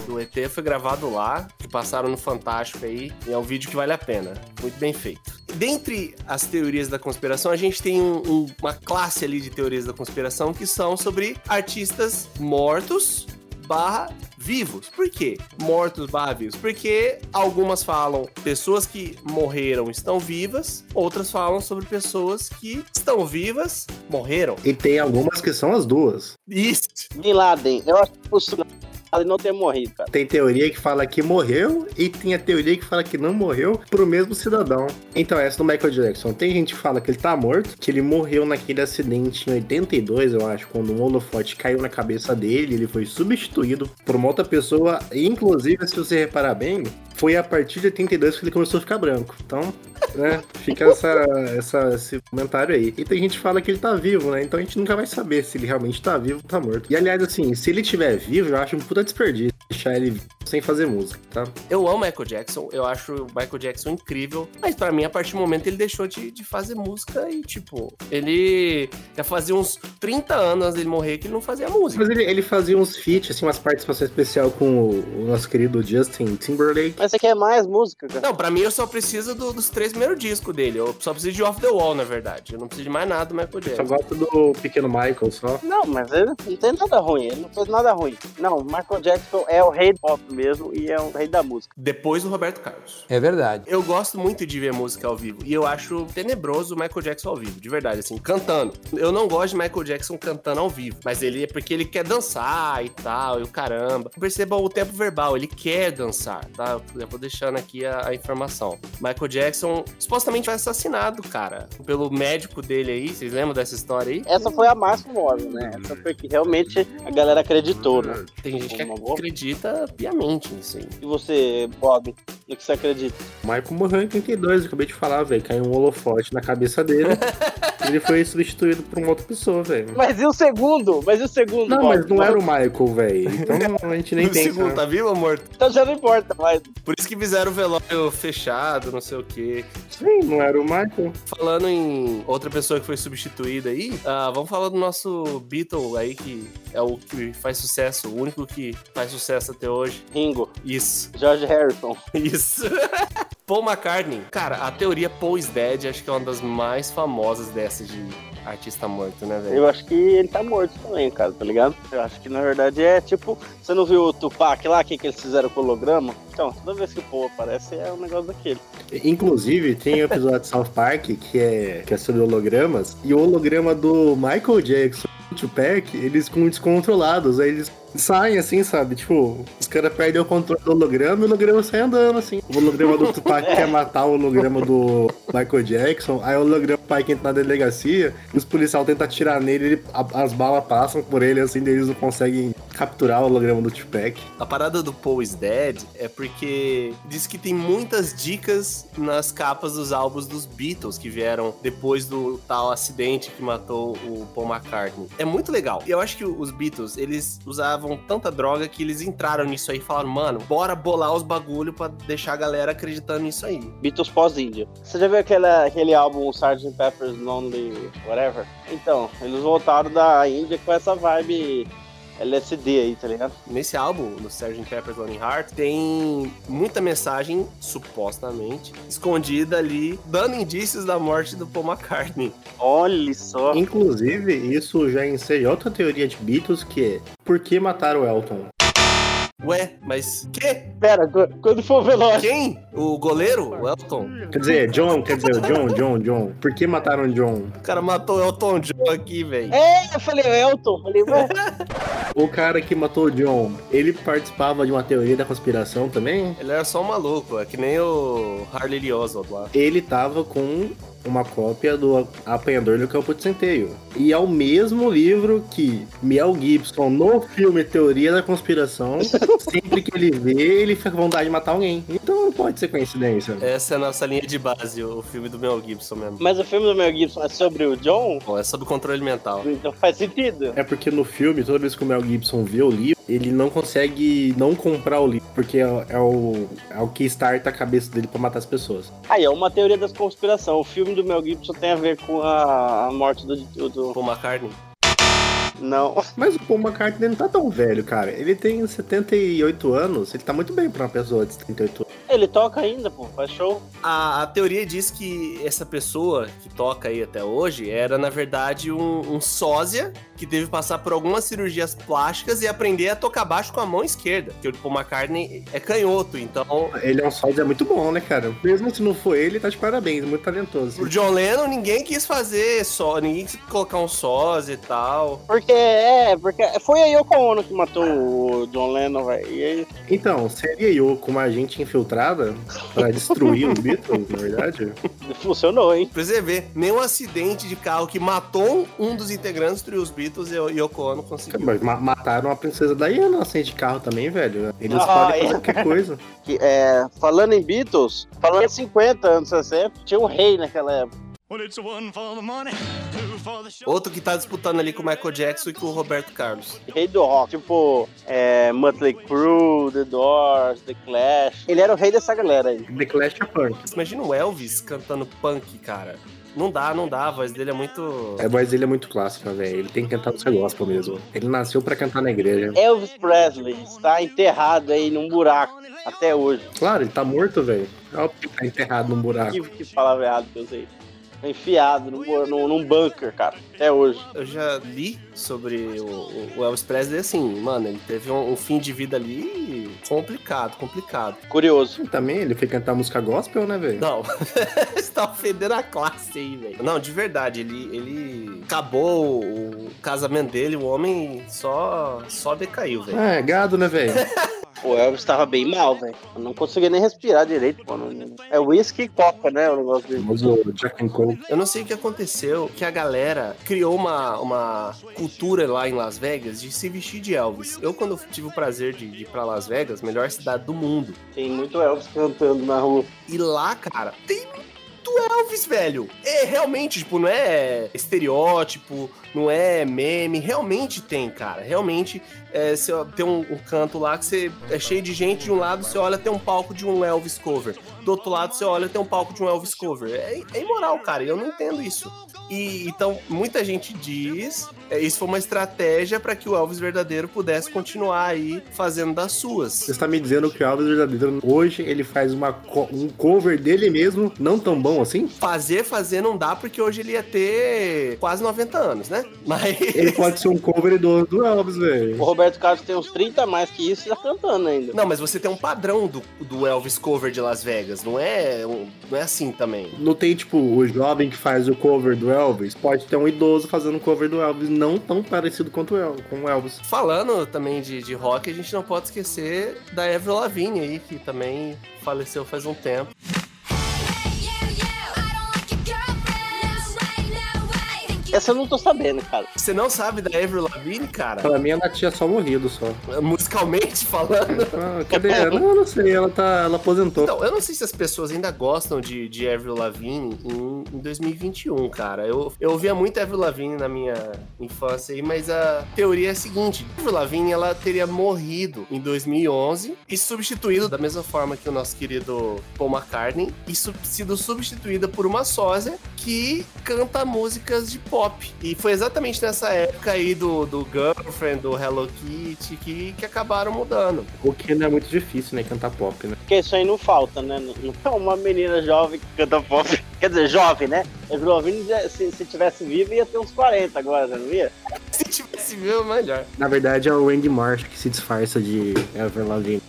do ET foi gravado lá, que passaram no Fantástico aí. E é um vídeo que vale a pena. Muito bem feito. Dentre as teorias da conspiração, a gente tem um- um- uma classe ali de teorias da conspiração que são sobre artistas mortos barra vivos. Por quê? Mortos barra vivos. Porque algumas falam pessoas que morreram estão vivas, outras falam sobre pessoas que estão vivas, morreram. E tem algumas que são as duas. Isso. Bin Laden, eu acho que o Laden não ter morrido, cara. Tem teoria que fala que morreu e tem a teoria que fala que não morreu pro mesmo cidadão. Então, essa do Michael Jackson. Tem gente que fala que ele tá morto, que ele morreu naquele acidente em 82, eu acho, quando um holofote caiu na cabeça dele, ele foi substituído por uma outra pessoa. E, inclusive, se você reparar bem, foi a partir de 82 que ele começou a ficar branco. Então, né, fica essa, essa- esse comentário aí. E tem gente que fala que ele tá vivo, né? Então a gente nunca vai saber se ele realmente tá vivo ou tá morto. E aliás, assim, se ele estiver vivo, eu acho um puta desperdício deixar ele sem fazer música, tá? Eu amo Michael Jackson, eu acho o Michael Jackson incrível, mas pra mim, a partir do momento, ele deixou de, de fazer música e, tipo, ele já fazia uns 30 anos antes dele morrer que ele não fazia música. Mas ele, ele fazia uns feats, assim, umas participações especial com o, o nosso querido Justin Timberlake. Mas você quer mais música, cara? Não, pra mim, eu só preciso do- dos três primeiros discos dele, eu só preciso de Off the Wall, na verdade, eu não preciso de mais nada do Michael Só Jackson. gosto do pequeno Michael só. Não, mas ele não tem nada ruim, ele não fez nada ruim. Não, Michael Jackson é o rei do pop mesmo e é o rei da música. Depois do Roberto Carlos. É verdade. Eu gosto muito de ver música ao vivo. E eu acho tenebroso o Michael Jackson ao vivo, de verdade, assim, cantando. Eu não gosto de Michael Jackson cantando ao vivo. Mas ele é porque ele quer dançar e tal, e o caramba. Perceba o tempo verbal, ele quer dançar, tá? Eu vou deixando aqui a, a informação. Michael Jackson supostamente foi assassinado, cara, pelo médico dele aí. Vocês lembram dessa história aí? Essa foi a mais famosa, né? Essa foi que realmente a galera acreditou, né? Tem gente que acredita piamente nisso aí. E você, Bob, no que você acredita? O Michael morreu em 82, eu acabei de falar, velho. Caiu um holofote na cabeça dele. ele foi substituído por uma outra pessoa, velho. Mas e o segundo? Mas e o segundo? Não, Bob? mas não era o Michael, velho. Então a gente nem o tem. segundo, né? tá vivo ou morto? Então já não importa mais. Por isso que fizeram o velório fechado, não sei o quê. Sim, não era o Michael. Falando em outra pessoa que foi substituída aí, ah, vamos falar do nosso Beatle aí, que é o que faz sucesso, o único que faz sucesso até hoje. Ringo, Isso, George Harrison. isso. Paul McCartney. Cara, a teoria Paul is Dead acho que é uma das mais famosas dessas de artista morto, né, velho? Eu acho que ele tá morto também, cara, tá ligado? Eu acho que na verdade é tipo. Você não viu o Tupac lá, que, que eles fizeram com o holograma? Então, toda vez que o Paul aparece é um negócio daquele. Inclusive, tem um episódio de South Park que é, que é sobre hologramas. E o holograma do Michael Jackson o Tupac, eles ficam descontrolados. Aí eles saem assim, sabe? Tipo, os caras perdem o controle do holograma e o holograma sai andando assim. O holograma do Tupac quer matar o holograma do Michael Jackson. Aí o holograma do Tupac entra na delegacia e os policiais tentam atirar nele. Ele, a- as balas passam por ele assim, eles não conseguem capturar o holograma do Tupac. A parada do Paul is Dead é porque diz que tem muitas dicas nas capas dos álbuns dos Beatles que vieram depois do tal acidente que matou o Paul McCartney. É muito legal. Eu acho que os Beatles, eles usavam tanta droga que eles entraram nisso aí e falaram, mano, bora bolar os bagulho pra deixar a galera acreditando nisso aí. Beatles pós-Índia. Você já viu aquela, aquele álbum Sgt. Pepper's Lonely Whatever? Então, eles voltaram da Índia com essa vibe LSD aí, tá ligado? Nesse álbum, no Sgt. Pepper's Lonely Heart, tem muita mensagem, supostamente, escondida ali, dando indícios da morte do Paul McCartney. Olha só. Inclusive, isso já enseja outra teoria de Beatles que é por que mataram o Elton? Ué, mas que? Pera, qu- quando for velório. Quem? O goleiro? O Elton? Quer dizer, John, quer dizer, John, John, John. Por que mataram John? O cara matou o Elton John aqui, velho. É, eu falei, Elton. Falei, ué. O cara que matou o John, ele participava de uma teoria da conspiração também? Ele era só um maluco, é que nem o Harley Oswald lá. Ele tava com uma cópia do Apanhador do Campo de Centeio. E é o mesmo livro que Mel Gibson, no filme Teoria da Conspiração, sempre que ele vê, ele fica com vontade de matar alguém. Então não pode ser coincidência. Essa é a nossa linha de base, o filme do Mel Gibson mesmo. Mas o filme do Mel Gibson é sobre o John? Bom, é sobre controle mental. Então faz sentido. É porque no filme, toda vez que o Mel Gibson vê o livro, ele não consegue não comprar o livro, porque é, é o, é o que starta a cabeça dele pra matar as pessoas. Aí, é uma teoria da conspiração. O filme do Mel Gibson tem a ver com a, a morte do, do, do- Paul McCartney. Não. Mas o Paul McCartney não tá tão velho, cara. Ele tem 78 anos, ele tá muito bem pra uma pessoa de 78 anos. Ele toca ainda, pô. Faz show. A, a teoria diz que essa pessoa que toca aí até hoje era, na verdade, um, um sósia que teve que passar por algumas cirurgias plásticas e aprender a tocar baixo com a mão esquerda. Porque o Paul McCartney é canhoto, então... Ele é um sósia muito bom, né, cara? Mesmo se não for ele, tá de parabéns, muito talentoso. Pro John Lennon, ninguém quis fazer só, ninguém quis colocar um sósia e tal. Porque, é, porque foi a Yoko Ono que matou o John Lennon, velho. Então, seria eu com uma agente infiltrada pra destruir os Beatles, na verdade? funcionou, hein? Pra você ver, nenhum acidente de carro que matou um dos integrantes destruiu os Beatles e o Yoko Ono conseguiu. Mas ma- mataram a princesa Diana no acidente de carro também, velho. Eles Ah, podem é. fazer qualquer coisa. Que, é, falando em Beatles, falando em 50 anos 60, tinha um rei naquela época. Outro que tá disputando ali com o Michael Jackson e com o Roberto Carlos. Rei do rock. Tipo, é, Mötley Crue, The Doors, The Clash. Ele era o rei dessa galera aí. The Clash é punk. Imagina o Elvis cantando punk, cara. Não dá, não dá, a voz dele é muito. A voz dele é muito clássica, velho. Ele tem que cantar no seu gospel mesmo. Ele nasceu pra cantar na igreja. Elvis Presley está enterrado aí num buraco até hoje. Claro, ele tá morto, velho. Olha que tá enterrado num buraco. Que, que palavra errada que eu usei. Enfiado num, bu- num, bunker, cara, até hoje. Eu já li sobre o, o Elvis Presley assim, mano, ele teve um, um fim de vida ali complicado, complicado. Curioso. Também, ele foi cantar música gospel, né, velho? Não, você tá ofendendo a classe aí, velho. Não, de verdade, ele, ele acabou o casamento dele, o homem só, só decaiu, velho. Ah, é gado, né, velho? O Elvis tava bem mal, velho. Eu Não conseguia nem respirar direito, pô. Não- É whisky e coca, né? O negócio dele. Mas o Jack and Cole. Eu não sei o que aconteceu, que a galera criou uma, uma cultura lá em Las Vegas de se vestir de Elvis. Eu, quando tive o prazer de, de ir pra Las Vegas, melhor cidade do mundo, Tem muito Elvis cantando na rua. e lá, cara, tem muito Elvis, velho. É, realmente, tipo, não é estereótipo, não é meme, realmente tem, cara. Realmente, é, você tem um, um canto lá que você é cheio de gente, de um lado você olha, tem um palco de um Elvis cover. Do outro lado você olha, tem um palco de um Elvis cover. É, é imoral, cara, eu não entendo isso. E então, muita gente diz, é, isso foi uma estratégia para que o Elvis verdadeiro pudesse continuar aí fazendo das suas. Você está me dizendo que o Elvis verdadeiro hoje ele faz uma um cover dele mesmo, não tão bom assim? Fazer, fazer não dá, porque hoje ele ia ter quase 90 anos, né? Mas. Ele pode ser um cover idoso do Elvis, O velho. Roberto Carlos tem uns 30 a mais que isso e tá cantando ainda. Não, mas você tem um padrão do, do Elvis cover de Las Vegas, não é, não é assim também. Não tem, tipo, o jovem que faz o cover do Elvis, pode ter um idoso fazendo cover do Elvis, não tão parecido quanto o El- com o Elvis. Falando também de, de rock, a gente não pode esquecer da Avril Lavigne aí, que também faleceu faz um tempo. Essa eu não tô sabendo, cara. Você não sabe da Avril Lavigne, cara? Pra mim, ela tinha só morrido, só. Musicalmente falando. Ah, cadê ela? Não, eu não sei, ela tá. Ela aposentou. Então, eu não sei se as pessoas ainda gostam de, de Avril Lavigne em, em 2021, cara. Eu, eu ouvia muito Avril Lavigne na minha infância aí, mas a teoria é a seguinte. Avril Lavigne, ela teria morrido em 2011 e substituído da mesma forma que o nosso querido Paul McCartney e su- sido substituída por uma sósia que canta músicas de pop. E foi exatamente nessa época aí do, do Girlfriend, do Hello Kitty, que, que acabaram mudando. O que não é muito difícil, né? Cantar pop, né? Porque isso aí não falta, né? Não é uma menina jovem que canta pop. Quer dizer, jovem, né? Já- se, se tivesse viva, ia ter uns 40 agora, já não ia? Se tivesse viu, melhor. Na verdade é o Randy Marsh que se disfarça de Avril Lavigne.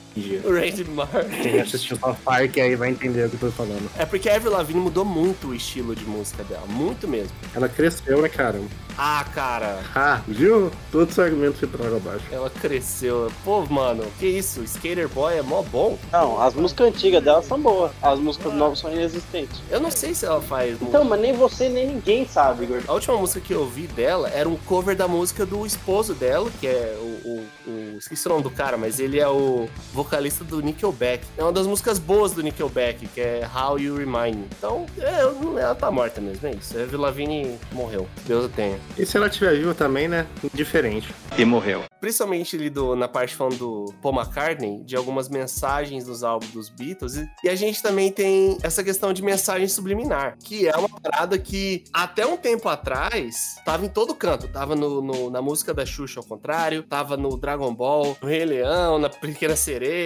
O Randy Marsh. Quem assistiu South Park aí vai entender o que eu tô falando. É porque a Avril Lavigne mudou muito o estilo de música dela, muito mesmo. Ela cresceu, né, cara? Ah, cara, Ah, viu? Todos os argumentos foi pra abaixo. ela cresceu. Pô, mano, que isso? Skater Boy é mó bom. Não, as músicas antigas dela são boas. As músicas novas são inexistentes. Eu não sei se ela faz. Então, mas nem você nem ninguém sabe, Igor. A última música que eu ouvi dela era um cover da música do esposo dela, que é o. o, o- esqueci o nome do cara, mas ele é o vocalista do Nickelback. É uma das músicas boas do Nickelback, que é How You Remind Me. Então, é, ela tá morta mesmo, é isso. A Avril Lavigne morreu. Deus a tenha. E se ela estiver viva também, né? Indiferente. E morreu. Principalmente ali do, na parte falando do Paul McCartney, de algumas mensagens dos álbuns dos Beatles. E, e a gente também tem essa questão de mensagem subliminar, que é uma parada que até um tempo atrás tava em todo canto. Tava no, no- na música da Xuxa ao contrário, tava no Dragon Ball, no Rei Leão, na Pequena Sereia,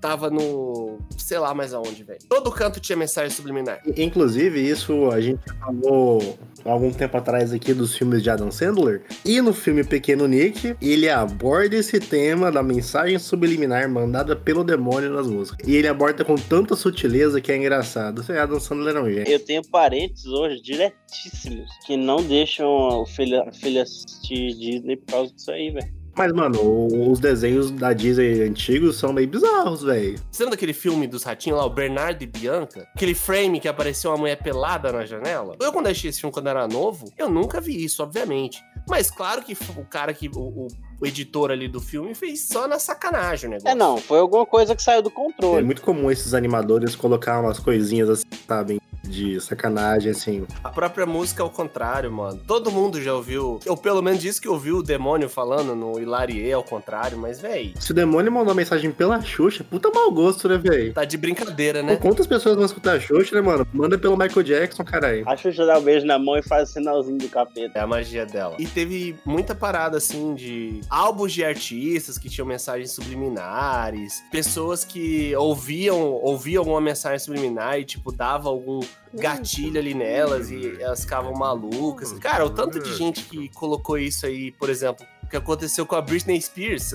tava no. sei lá mais aonde, velho. Todo canto tinha mensagem subliminar. Inclusive, isso a gente falou algum tempo atrás aqui dos filmes de Adam Sandler. E no filme Pequeno Nick, ele aborda esse tema da mensagem subliminar mandada pelo demônio nas músicas. E ele aborda com tanta sutileza que é engraçado. Esse Adam Sandler é um gênio. Eu tenho parentes hoje diretíssimos que não deixam o filho, a filha assistir Disney por causa disso aí, velho. Mas, mano, os desenhos da Disney antigos são meio bizarros, velho. Você lembra daquele filme dos ratinhos lá, o Bernardo e Bianca? Aquele frame que apareceu uma mulher pelada na janela? Eu, quando achei esse filme quando era novo, eu nunca vi isso, obviamente. Mas claro que o cara que. O, o- o editor ali do filme fez só na sacanagem o negócio. É, não, foi alguma coisa que saiu do É controle. muito comum esses animadores colocar umas coisinhas assim, sabem? De sacanagem, assim. A própria música é o contrário, mano. Todo mundo já ouviu, ou pelo menos disse que ouviu o demônio falando no Hilarie ao contrário, mas, véi, Se o demônio mandou mensagem pela Xuxa, puta mau gosto, né, velho? tá de brincadeira, né? Quantas pessoas vão escutar a Xuxa, né, mano? Manda pelo Michael Jackson, caralho. A Xuxa dá um beijo na mão e faz o sinalzinho do capeta. É a magia dela. E teve muita parada, assim, de álbuns de artistas que tinham mensagens subliminares, pessoas que ouviam, ouviam alguma mensagem subliminar e, tipo, dava algum gatilho ali nelas e elas ficavam malucas. Cara, o tanto de gente que colocou isso aí, por exemplo, que aconteceu com a Britney Spears,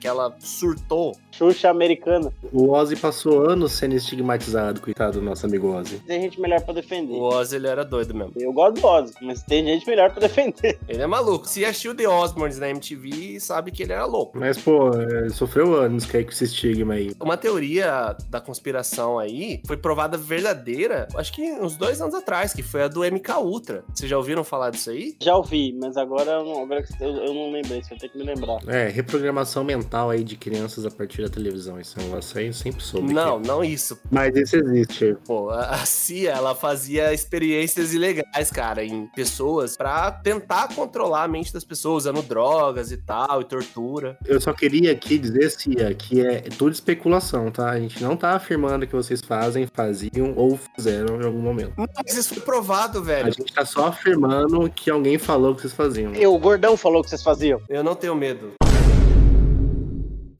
que ela surtou. Xuxa americana. O Ozzy passou anos sendo estigmatizado, coitado do nosso amigo Ozzy. Tem gente melhor pra defender. O Ozzy, ele era doido mesmo. Eu gosto do Ozzy, mas tem gente melhor pra defender. Ele é maluco. Se assistiu The Osbournes na MTV, sabe que ele era louco. Mas, pô, é, sofreu anos que aí com esse estigma aí. Uma teoria da conspiração aí foi provada verdadeira, acho que uns dois anos atrás, que foi a do MK Ultra. Vocês já ouviram falar disso aí? Já ouvi, mas agora, eu não- agora que eu, não lembrei, você vai ter que me lembrar. É, reprogramação mental aí de crianças a partir da televisão. Esse negócio aí eu sempre soube. Não, que- não isso. Mas isso existe. Pô, a a CIA, ela fazia experiências ilegais, cara, em pessoas pra tentar controlar a mente das pessoas, usando drogas e tal, e tortura. Eu só queria aqui dizer, Cia, que é tudo especulação, tá? A gente não tá afirmando que vocês fazem, faziam ou fizeram em algum momento. Mas isso foi provado, A velho. gente tá só afirmando que alguém falou que vocês faziam. E o Gordão falou que vocês faziam. Eu não tenho medo.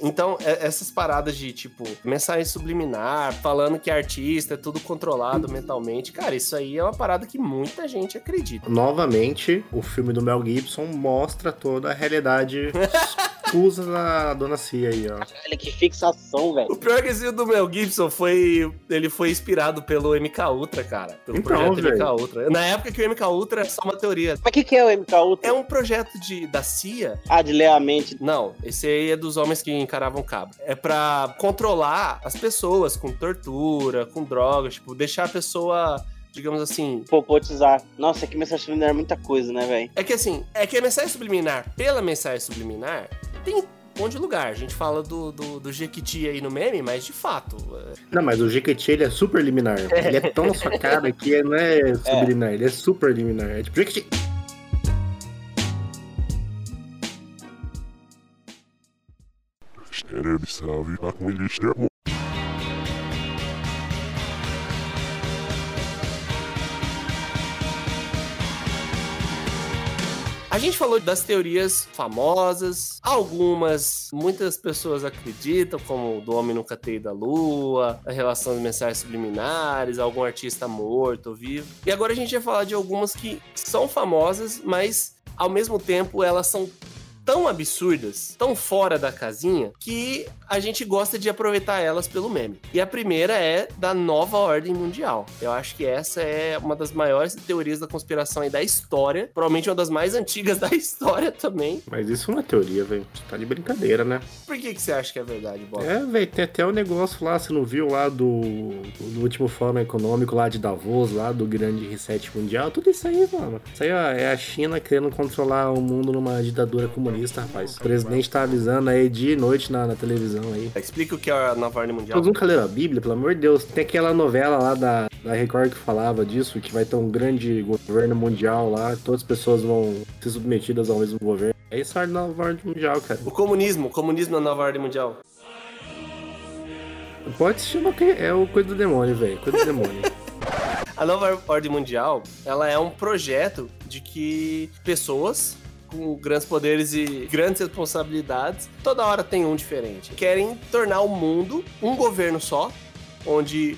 Então, é- essas paradas de, tipo, mensagem subliminar, falando que artista é tudo controlado mentalmente, cara, isso aí é uma parada que muita gente acredita. Novamente, o filme do Mel Gibson mostra toda a realidade escusa da dona Cia aí, ó. Olha que fixação, velho. O pior que esse do Mel Gibson foi. Ele foi inspirado pelo MK Ultra, cara. Pelo Então, projeto velho. MK Ultra. Na época que o MK Ultra é só uma teoria. Mas o que, que é o MK Ultra? É um projeto de, da CIA. Ah, de ler a mente. Não, esse aí é dos homens que encaravam cabo. É pra controlar as pessoas com tortura, com drogas, tipo, deixar a pessoa, digamos assim. Popotizar. Nossa, que mensagem subliminar é muita coisa, né, velho? É que assim, é que a mensagem subliminar, pela mensagem subliminar, tem um monte de lugar. A gente fala do, do, do Jequiti aí no meme, mas de fato. é, Não, mas o Jequiti, ele é super liminar. Ele é tão na sua cara que não é subliminar, ele é super liminar. É tipo Jequiti. Stereo tak mieliście mu. A gente falou das teorias famosas, algumas, muitas pessoas acreditam, como do homem nunca ter ido à lua, a relação de mensagens subliminares, algum artista morto ou vivo. E agora a gente vai falar de algumas que são famosas, mas ao mesmo tempo elas são tão absurdas, tão fora da casinha, que a gente gosta de aproveitar elas pelo meme. E a primeira é da nova ordem mundial. Eu acho que essa é uma das maiores teorias da conspiração aí da história, provavelmente uma das mais antigas da história também. Mas isso não é teoria, velho. Tá de brincadeira, né? Por que, que você acha que é verdade, Bob? É, velho, tem até o negócio lá, você não viu lá do, do último fórum econômico lá de Davos, lá do grande reset mundial? Tudo isso aí, mano. Isso aí, ó, é a China querendo controlar o mundo numa ditadura comunista, rapaz. O presidente tá avisando aí dia e noite na, na televisão aí. Explica o que é a nova ordem mundial. Vocês nunca leram a Bíblia, pelo amor de Deus? Tem aquela novela lá da, da Record que falava disso, que vai ter um grande governo mundial lá, todas as pessoas vão ser submetidas ao mesmo governo. É isso a nova ordem mundial, cara. O comunismo, o comunismo na nova ordem mundial. Pode se chamar que é o coisa do demônio, velho. Coisa do demônio. A nova ordem mundial, ela é um projeto de que pessoas com grandes poderes e grandes responsabilidades, toda hora tem um diferente. Querem tornar o mundo um governo só, onde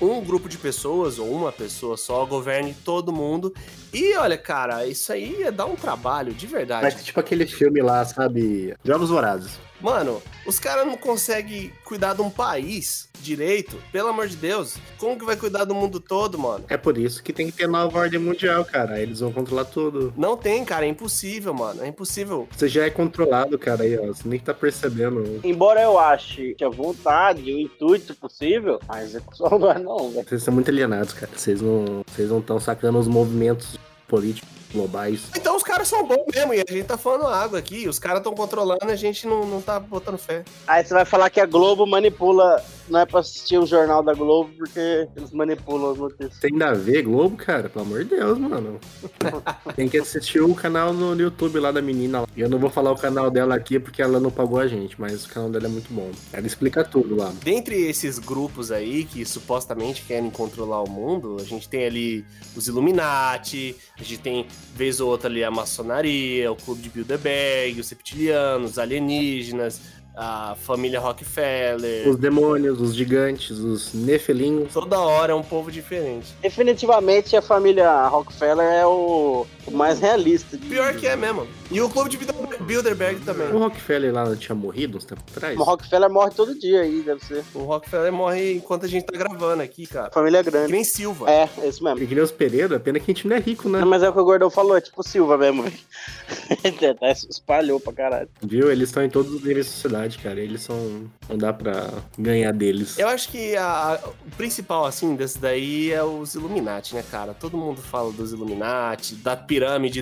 um grupo de pessoas ou uma pessoa só governe todo mundo. E olha, cara, isso aí ia dar um trabalho de verdade. Mas tipo aquele filme lá, sabe? Jogos Vorazes. Mano, os caras não conseguem cuidar de um país direito, pelo amor de Deus. Como que vai cuidar do mundo todo, mano? É por isso que tem que ter nova ordem mundial, cara. Eles vão controlar tudo. Não tem, cara, é impossível, mano. É impossível. Você já é controlado, cara, aí, ó. Você nem tá percebendo. Embora eu ache que a vontade, o intuito possível, a execução não é não, velho. Vocês são muito alienados, cara. Vocês não vocês não estão sacando os movimentos políticos globais. Então os caras são bons mesmo, e a gente tá falando água aqui. Os caras estão controlando, a gente não, não tá botando fé. Aí você vai falar que a Globo manipula, não é pra assistir o jornal da Globo, porque eles manipulam as notícias. Tem nada a ver, Globo, cara? Pelo amor de Deus, mano. Tem que assistir o canal no YouTube lá da menina. Eu não vou falar o canal dela aqui porque ela não pagou a gente, mas o canal dela é muito bom. Ela explica tudo lá. Dentre esses grupos aí que supostamente querem controlar o mundo, a gente tem ali os Illuminati, a gente tem, vez ou outra ali, a maçonaria, o Clube de Bilderberg, os reptilianos, os alienígenas, a família Rockefeller. Os demônios, os gigantes, os nefelinhos. Toda hora é um povo diferente. Definitivamente a família Rockefeller é o, o mais realista. de- Pior que é mesmo. E o Clube de Bilder- Bilderberg também. O Rockefeller lá não tinha morrido uns tempos atrás? O Rockefeller morre todo dia aí, deve ser. O Rockefeller morre enquanto a gente tá gravando aqui, cara. Família Que grande. nem Silva. É, é isso mesmo. E que nem os Pereira, pena que a gente não é rico, né? Não, mas é o que o Gordão falou, é tipo Silva mesmo, espalhou pra caralho. Viu? Eles estão em todos os níveis da sociedade, cara. Eles são. Não dá pra ganhar deles. Eu acho que a, o principal, assim, desse daí é os Illuminati, né, cara? Todo mundo fala dos Illuminati, da pirâmide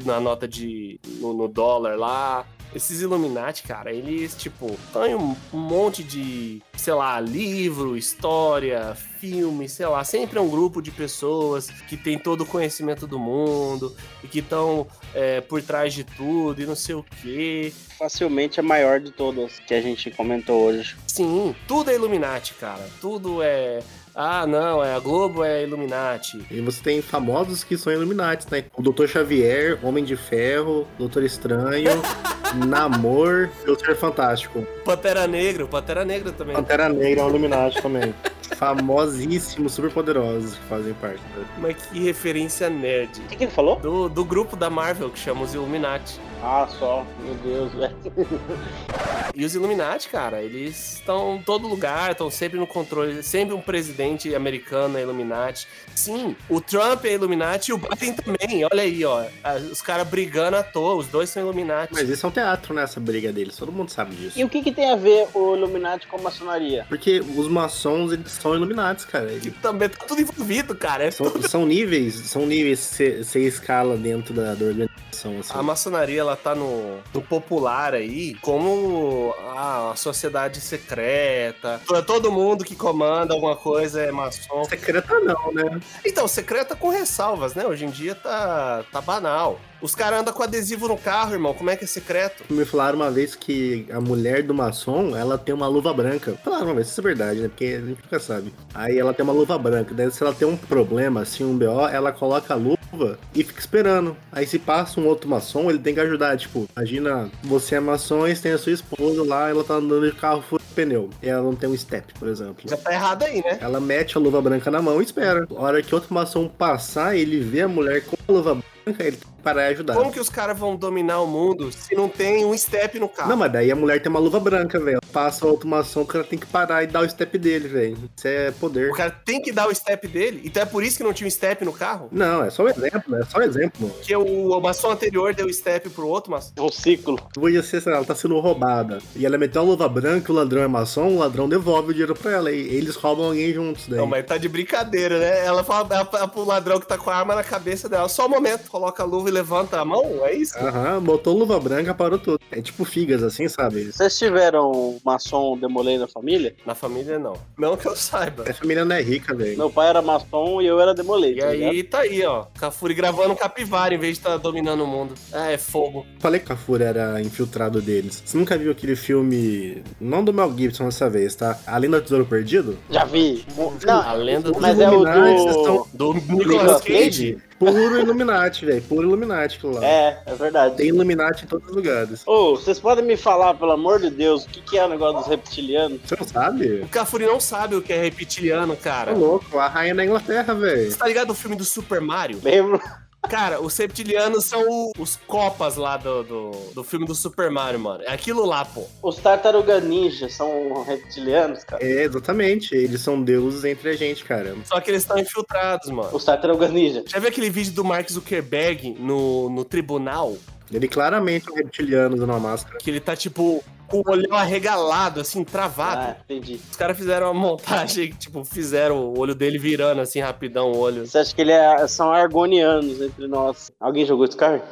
na nota de. no, no dólar lá. Esses Illuminati, cara, eles, tipo, têm um, monte de, sei lá, livro, história, filme, sei lá. Sempre é um grupo de pessoas que tem todo o conhecimento do mundo e que estão por trás de tudo e não sei o quê. Facilmente a maior de todas que a gente comentou hoje. Sim, tudo é Illuminati, cara. Tudo é. Ah, não, é a Globo é Illuminati. E você tem famosos que são Illuminati, né? O Dr. Xavier, Homem de Ferro, Doutor Estranho, Namor e o Ser Fantástico. Pantera Negra, Pantera Negra também. Pantera Negra é um Illuminati também. Famosíssimos, super poderosos que fazem parte. né? Mas que referência nerd. O que, que ele falou? Do, do grupo da Marvel que chama os Illuminati. Ah, só. Meu Deus, velho. E os Illuminati, cara, eles estão em todo lugar, estão sempre no controle. Sempre um presidente americano é Illuminati. Sim, o Trump é Illuminati e o Biden também. Olha aí, ó. Os caras brigando à toa, os dois são Illuminati. Mas isso é um teatro, né? Essa briga deles. Todo mundo sabe disso. E o que, que tem a ver o Illuminati com a maçonaria? Porque os maçons, eles são Illuminatis, cara. Eles também tá tudo envolvido, cara. É são, são níveis, são níveis que você escala dentro da, da organização, assim. A maçonaria, ela tá no, no popular aí como ah, a sociedade secreta. To- Todo mundo que comanda alguma coisa é maçom. Secreta não, né? Então, secreta com ressalvas, né? Hoje em dia tá, tá banal. Os caras andam com adesivo no carro, irmão. Como é que é secreto? Me falaram uma vez que a mulher do maçom, ela tem uma luva branca. Falaram uma vez, isso é verdade, né? Porque a gente nunca sabe. Aí ela tem uma luva branca. Daí se ela tem um problema, assim, um BO, ela coloca a luva e fica esperando. Aí se passa um outro maçom, ele tem que ajudar. Tipo, imagina, você é maçom e tem a sua esposa lá, ela tá andando de carro fura pneu. E ela não tem um step, por exemplo. Já tá errado aí, né? Ela mete a luva branca na mão e espera. A hora que outro maçom passar, ele vê a mulher com a luva branca, ele tem e ajudar. Como que os caras vão dominar o mundo se não tem um step no carro? Não, mas daí a mulher tem uma luva branca, velho. Passa a automação, o cara tem que parar e dar o step dele, velho. Isso é poder. O cara tem que dar o step dele, então é por isso que não tinha um step no carro? Não, é só um exemplo, é só um exemplo. Porque o, o maçom anterior deu step pro outro maçom. É um ciclo. Podia ser, sei lá, ela tá sendo roubada. E ela meteu a luva branca, o ladrão é maçom, o ladrão devolve o dinheiro pra ela. E eles roubam alguém juntos daí. Não, mas tá de brincadeira, né? Ela fala ela, pro ladrão que tá com a arma na cabeça dela. Só um momento, coloca a luva e levanta a mão, é isso? Aham, botou luva branca, parou tudo. É tipo figas, assim, sabe? Vocês tiveram maçom demolei na família? Na família, não. Não que eu saiba. Essa família não é rica, velho. Meu pai era maçom e eu era demolei. E tá ligado? aí tá aí, ó. Cafuri gravando capivara em vez de estar dominando o mundo. Ah, é fogo. Falei que o Cafura era infiltrado deles. Você nunca viu aquele filme, não do Mel Gibson dessa vez, tá? Além do Tesouro Perdido? Já vi. A Não, lenda do, mas é o do. estão- do Nicolas Nicolas Cage? Puro Illuminati, velho. Puro Illuminati aquilo lá. É, é verdade. Tem Illuminati em todos os lugares. Ô, vocês podem me falar, pelo amor de Deus, o que, que é o negócio dos reptilianos? Você não sabe? O Cafuri não sabe o que é reptiliano, Tá cara. louco, a rainha da Inglaterra, velho. Você tá ligado o filme do Super Mario? Lembro? Cara, os reptilianos são os copas lá do, do, do filme do Super Mario, mano. É aquilo lá, pô. Os tartaruga ninja são reptilianos, cara. É, exatamente. Eles são deuses entre a gente, cara. Só que eles estão infiltrados, mano. Os tartaruga ninja. Já viu aquele vídeo do Mark Zuckerberg no, no tribunal? Ele claramente é um reptiliano usando uma máscara. Que ele tá, tipo, com o olhão arregalado, assim, travado. Ah, entendi. Os caras fizeram uma montagem, tipo, fizeram o olho dele virando, assim, rapidão o olho. Você acha que ele é, são argonianos entre nós? Alguém jogou Scar?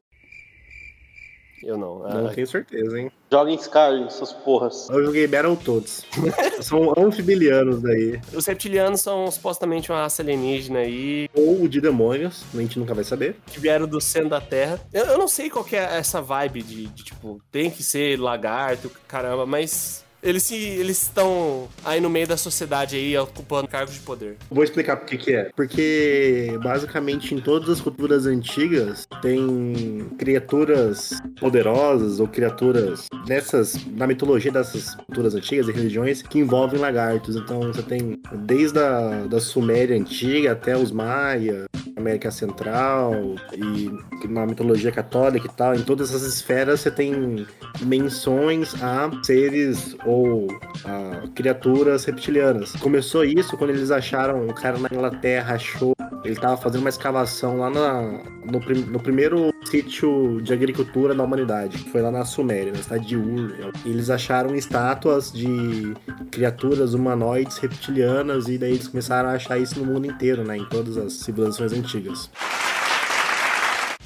Eu não. Não Ah, tenho certeza, hein? Joguem Scar, essas porras. Eu joguei Battletoads. são anfibilianos daí. Os reptilianos são supostamente uma raça alienígena aí, Ou de demônios, a gente nunca vai saber. que vieram do centro da Terra. Eu, eu não sei qual que é essa vibe de, de, tipo, tem que ser lagarto, caramba, mas eles se eles estão aí no meio da sociedade aí, ocupando cargos de poder. Vou explicar por que é. Porque, basicamente, em todas as culturas antigas, tem criaturas poderosas ou criaturas dessas, na mitologia dessas culturas antigas e religiões, que envolvem lagartos. Então, você tem desde a da Suméria antiga até os Maia, América Central e na mitologia católica e tal, em todas essas esferas você tem menções a seres ou a criaturas reptilianas. Começou isso quando eles acharam, o cara na Inglaterra achou, ele tava fazendo uma escavação lá na, no, prim- no primeiro sítio de agricultura da humanidade, que foi lá na Suméria, na cidade de Ur. E eles acharam estátuas de criaturas humanoides reptilianas e daí eles começaram a achar isso no mundo inteiro, né, em todas as civilizações antigas.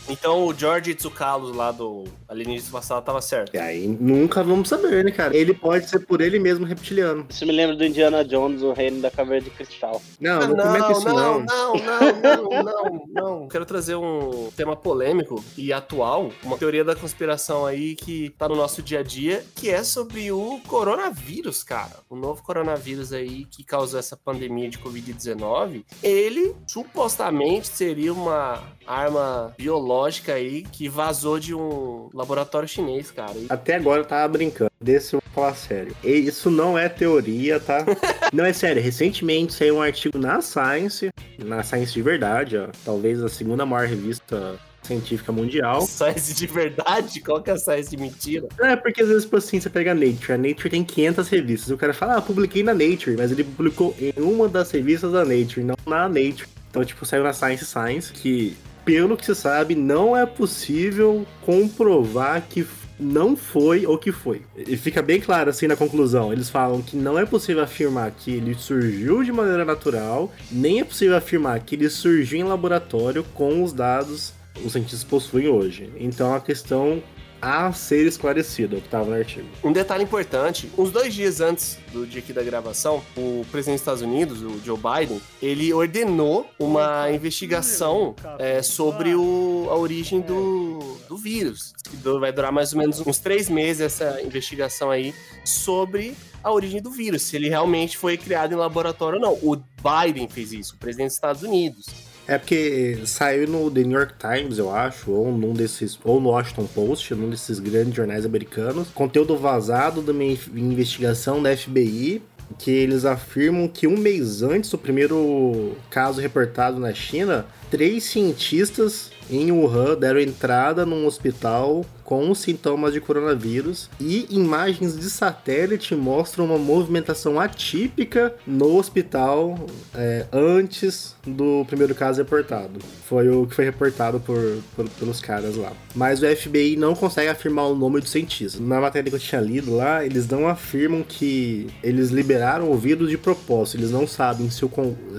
Então o George Tsukalos lá do Alienígena Passado tava certo. E aí nunca vamos saber, né, cara? Ele pode ser por ele mesmo reptiliano. Isso me lembra do Indiana Jones, o reino da caveira de cristal. Não, Ah, não, comenta isso não. não, não, não, não, não. Quero trazer um tema polêmico e atual, uma teoria da conspiração aí que tá no nosso dia a dia, que é sobre o coronavírus, cara. O novo coronavírus aí que causou essa pandemia de Covid-19. Ele supostamente seria uma arma biológica aí que vazou de um laboratório chinês, cara. Até agora eu tava brincando. Desse eu vou falar sério. E Isso não é teoria, tá? não é sério. Recentemente saiu um artigo na Science, na Science de verdade, ó. Talvez a segunda maior revista científica mundial. Science de verdade? Qual que é a science de mentira? É, porque às vezes, tipo assim, você pega a Nature. A Nature tem 500 revistas. O cara fala, ah, publiquei na Nature. Mas ele publicou em uma das revistas da Nature, não na Nature. Então, tipo, saiu na Science Science, que, pelo que se sabe, não é possível comprovar que não foi ou que foi. E fica bem claro assim na conclusão. Eles falam que não é possível afirmar que ele surgiu de maneira natural, nem é possível afirmar que ele surgiu em laboratório com os dados os cientistas possuem hoje. Então a questão a ser esclarecida, o que estava no artigo. Um detalhe importante, uns dois dias antes do dia aqui da gravação, o presidente dos Estados Unidos, o Joe Biden, ele ordenou uma investigação é, sobre o- a origem do, do vírus. Vai durar mais ou menos uns três meses essa investigação aí sobre a origem do vírus, se ele realmente foi criado em laboratório ou não. O Biden fez isso, o presidente dos Estados Unidos. É porque saiu no The New York Times, eu acho, ou num desses, ou no Washington Post, num desses grandes jornais americanos, conteúdo vazado de uma in- investigação da FBI, que eles afirmam que um mês antes do primeiro caso reportado na China, três cientistas em Wuhan deram entrada num hospital com sintomas de coronavírus e imagens de satélite mostram uma movimentação atípica no hospital é, antes do primeiro caso reportado. Foi o que foi reportado por, por, pelos caras lá. Mas o FBI não consegue afirmar o nome do cientista. Na matéria que eu tinha lido lá, eles não afirmam que eles liberaram o vírus de propósito. Eles não sabem se, o,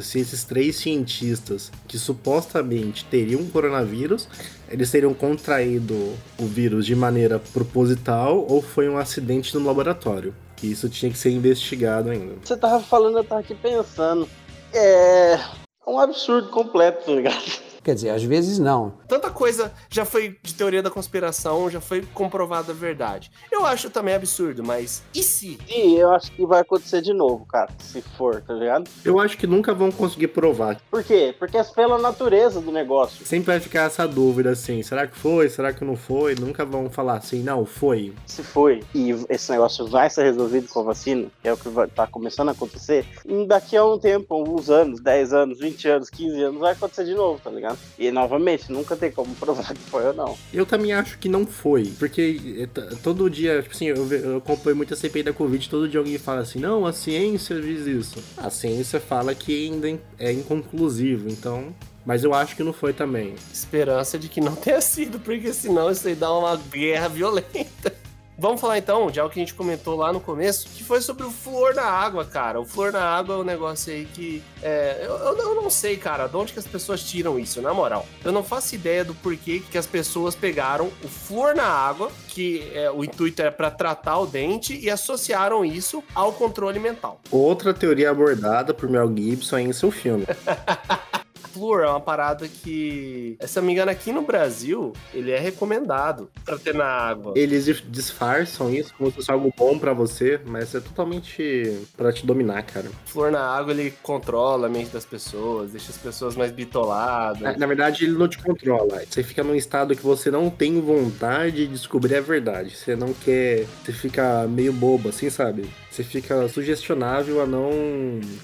se esses três cientistas que supostamente teriam coronavírus eles teriam contraído o vírus de maneira proposital ou foi um acidente no laboratório. Que isso tinha que ser investigado ainda. Você tava falando, eu tava aqui pensando. É um absurdo completo, tá ligado? Quer dizer, às vezes não. Tanta coisa já foi de teoria da conspiração, já foi comprovada a verdade. Eu acho também absurdo, mas e se? E eu acho que vai acontecer de novo, cara, se for, tá ligado? Eu acho que nunca vão conseguir provar. Por quê? Porque é pela natureza do negócio. Sempre vai ficar essa dúvida assim, será que foi, será que não foi? Nunca vão falar assim, não, foi. Se foi, e esse negócio vai ser resolvido com a vacina, que é o que vai, tá começando a acontecer, daqui a um tempo, alguns anos, 10 anos, 20 anos, 15 anos, vai acontecer de novo, tá ligado? E novamente, nunca tem como provar que foi ou não. Eu também acho que não foi, porque é, todo dia, tipo assim, eu, eu acompanho muito a CPI da Covid, todo dia alguém fala assim, não, a ciência diz isso. A ciência fala que ainda é inconclusivo, então mas eu acho que não foi também. Esperança de que não tenha sido, porque senão isso aí dá uma guerra violenta. Vamos falar então de algo que a gente comentou lá no começo, que foi sobre o flúor na água, cara. O flúor na água é um negócio aí que. É, eu, eu, eu, não sei, cara, de onde que as pessoas tiram isso, na moral. Eu não faço ideia do porquê que as pessoas pegaram o flúor na água, que é, o intuito é para tratar o dente, e associaram isso ao controle mental. Outra teoria abordada por Mel Gibson em seu filme. flúor é uma parada que, se eu não me engano, aqui no Brasil, ele é recomendado para ter na água. Eles disfarçam isso como se fosse algo bom para você, mas é totalmente para te dominar, cara. Flúor na água, ele controla a mente das pessoas, deixa as pessoas mais bitoladas. Na, na verdade, ele não te controla. Você fica num estado que você não tem vontade de descobrir a verdade. Você não quer. Você fica meio bobo, assim, sabe? Você fica sugestionável a não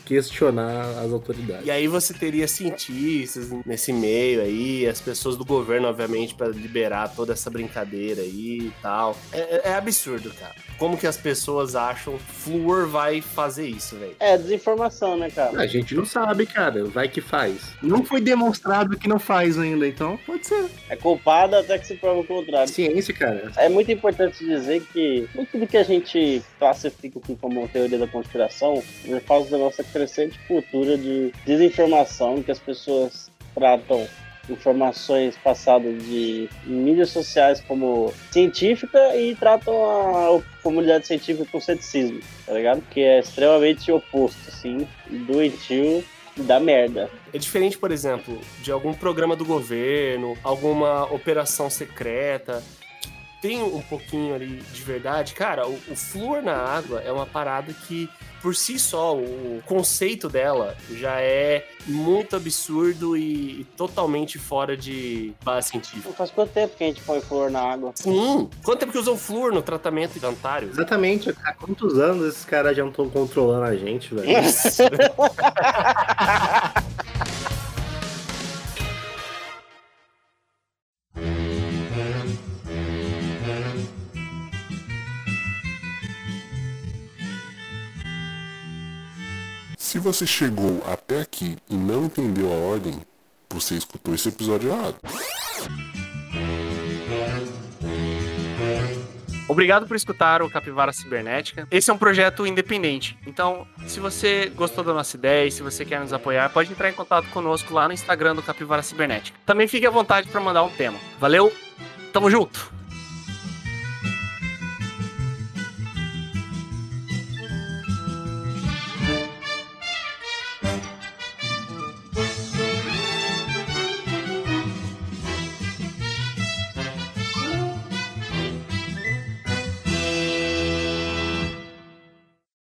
questionar as autoridades. E aí você teria cientistas nesse meio aí, as pessoas do governo, obviamente, para liberar toda essa brincadeira aí e tal. É, é, é absurdo, cara. Como que as pessoas acham Fluor vai fazer isso, velho? É desinformação, né, cara? A gente não sabe, cara. Vai que faz. Não foi demonstrado que não faz ainda, então pode ser. É culpado até que se prova o contrário. Ciência, cara. É muito importante dizer que muito do que a gente classifica aqui como teoria da conspiração causa da nossa crescente cultura de desinformação que as pessoas tratam informações passadas de mídias sociais como científica e tratam a comunidade científica com ceticismo, tá ligado? Que é extremamente oposto, assim, doentio da merda. É diferente, por exemplo, de algum programa do governo, alguma operação secreta tem um pouquinho ali de verdade, cara, o, o flúor na água é uma parada que, por si só, o conceito dela já é muito absurdo e, e totalmente fora de base científica. Faz quanto tempo que a gente põe flúor na água? Sim! Quanto tempo que usam flúor no tratamento dentário? Exatamente. Há quantos anos esses caras já não estão controlando a gente, velho? Se você chegou até aqui e não entendeu a ordem, você escutou esse episódio errado. Obrigado por escutar o Capivara Cibernética. Esse é um projeto independente. Então, se você gostou da nossa ideia e se você quer nos apoiar, pode entrar em contato conosco lá no Instagram do Capivara Cibernética. Também fique à vontade para mandar um tema. Valeu, tamo junto!